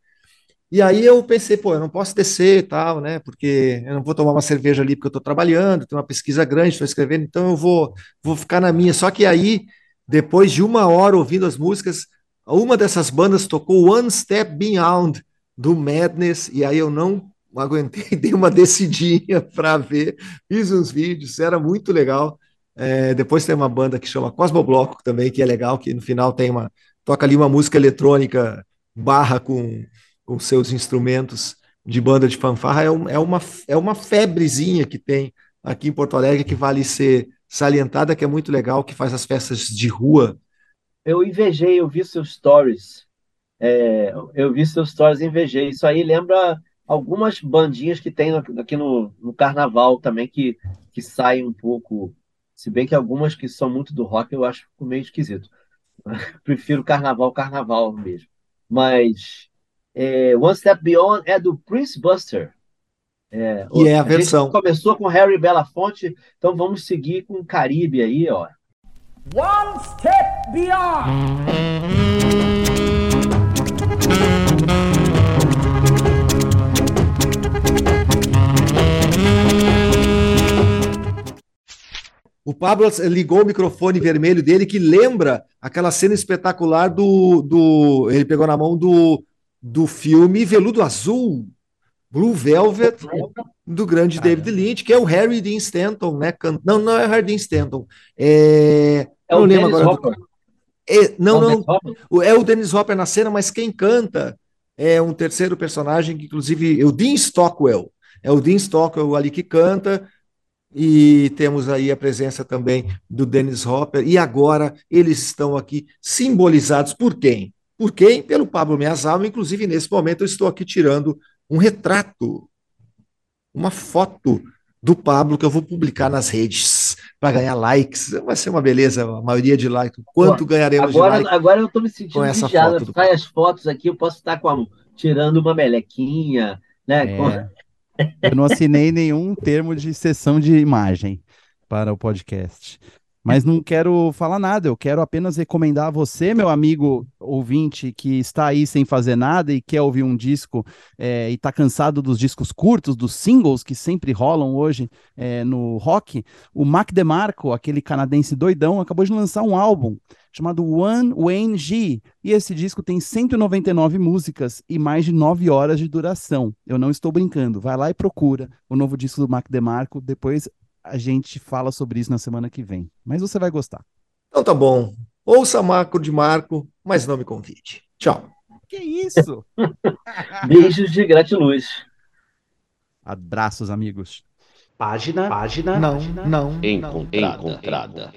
E aí eu pensei, pô, eu não posso descer e tal, né? Porque eu não vou tomar uma cerveja ali porque eu estou trabalhando, tem uma pesquisa grande, estou escrevendo, então eu vou, vou ficar na minha. Só que aí, depois de uma hora ouvindo as músicas, uma dessas bandas tocou One Step Beyond do Madness, e aí eu não aguentei, dei uma descidinha para ver, fiz uns vídeos, era muito legal. É, depois tem uma banda que chama Cosmobloco também, que é legal, que no final tem uma. toca ali uma música eletrônica barra com, com seus instrumentos de banda de fanfarra. É, um, é, uma, é uma febrezinha que tem aqui em Porto Alegre que vale ser salientada, que é muito legal, que faz as festas de rua. Eu invejei, eu vi seus stories. É, eu vi seus stories e invejei. Isso aí lembra algumas bandinhas que tem aqui no, no carnaval também, que, que saem um pouco. Se bem que algumas que são muito do rock eu acho meio esquisito. Prefiro carnaval, carnaval mesmo. Mas é, One Step Beyond é do Prince Buster. É, E é a gente versão. começou com Harry Belafonte, então vamos seguir com Caribe aí, ó. One step beyond. O Pablo ligou o microfone vermelho dele que lembra aquela cena espetacular do, do ele pegou na mão do, do filme Veludo Azul, Blue Velvet, do grande David Lynch, que é o Harry Dean Stanton, né? Não, não é o Harry Dean Stanton. É, É não o lembro Dennis agora. do- Hopper. É, não, É não, Dennis Hopper? o- É o Dennis Hopper na cena, mas quem canta é um terceiro personagem que, inclusive, é o Dean Stockwell. É o Dean Stockwell ali que canta, e temos aí a presença também do Dennis Hopper. E agora eles estão aqui simbolizados por quem? Por quem? Pelo Pablo Miyazawa. Inclusive, nesse momento, eu estou aqui tirando um retrato, uma foto do Pablo que eu vou publicar nas redes para ganhar likes. Vai ser uma beleza, a maioria de likes. Quanto ganharemos de Agora, likes? agora eu tô me sentindo com essa vigiado. foto do Sai as fotos aqui, eu posso estar com a, tirando uma melequinha, né? Com- É. Eu não assinei nenhum termo de sessão de imagem para o podcast. Mas não quero falar nada, eu quero apenas recomendar a você, meu amigo ouvinte, que está aí sem fazer nada e quer ouvir um disco é, e está cansado dos discos curtos, dos singles que sempre rolam hoje é, no rock. O Mac DeMarco, aquele canadense doidão, acabou de lançar um álbum chamado One Wayne G. E esse disco tem 199 músicas e mais de 9 horas de duração. Eu não estou brincando. Vai lá e procura o novo disco do Mac DeMarco. Depois a gente fala sobre isso na semana que vem. Mas você vai gostar. Então tá bom. Ouça Marco de Marco, mas não me convide. Tchau. Que isso? Beijos de gratiluz. Abraços, amigos. Página, página, Não, não. encontrada. encontrada.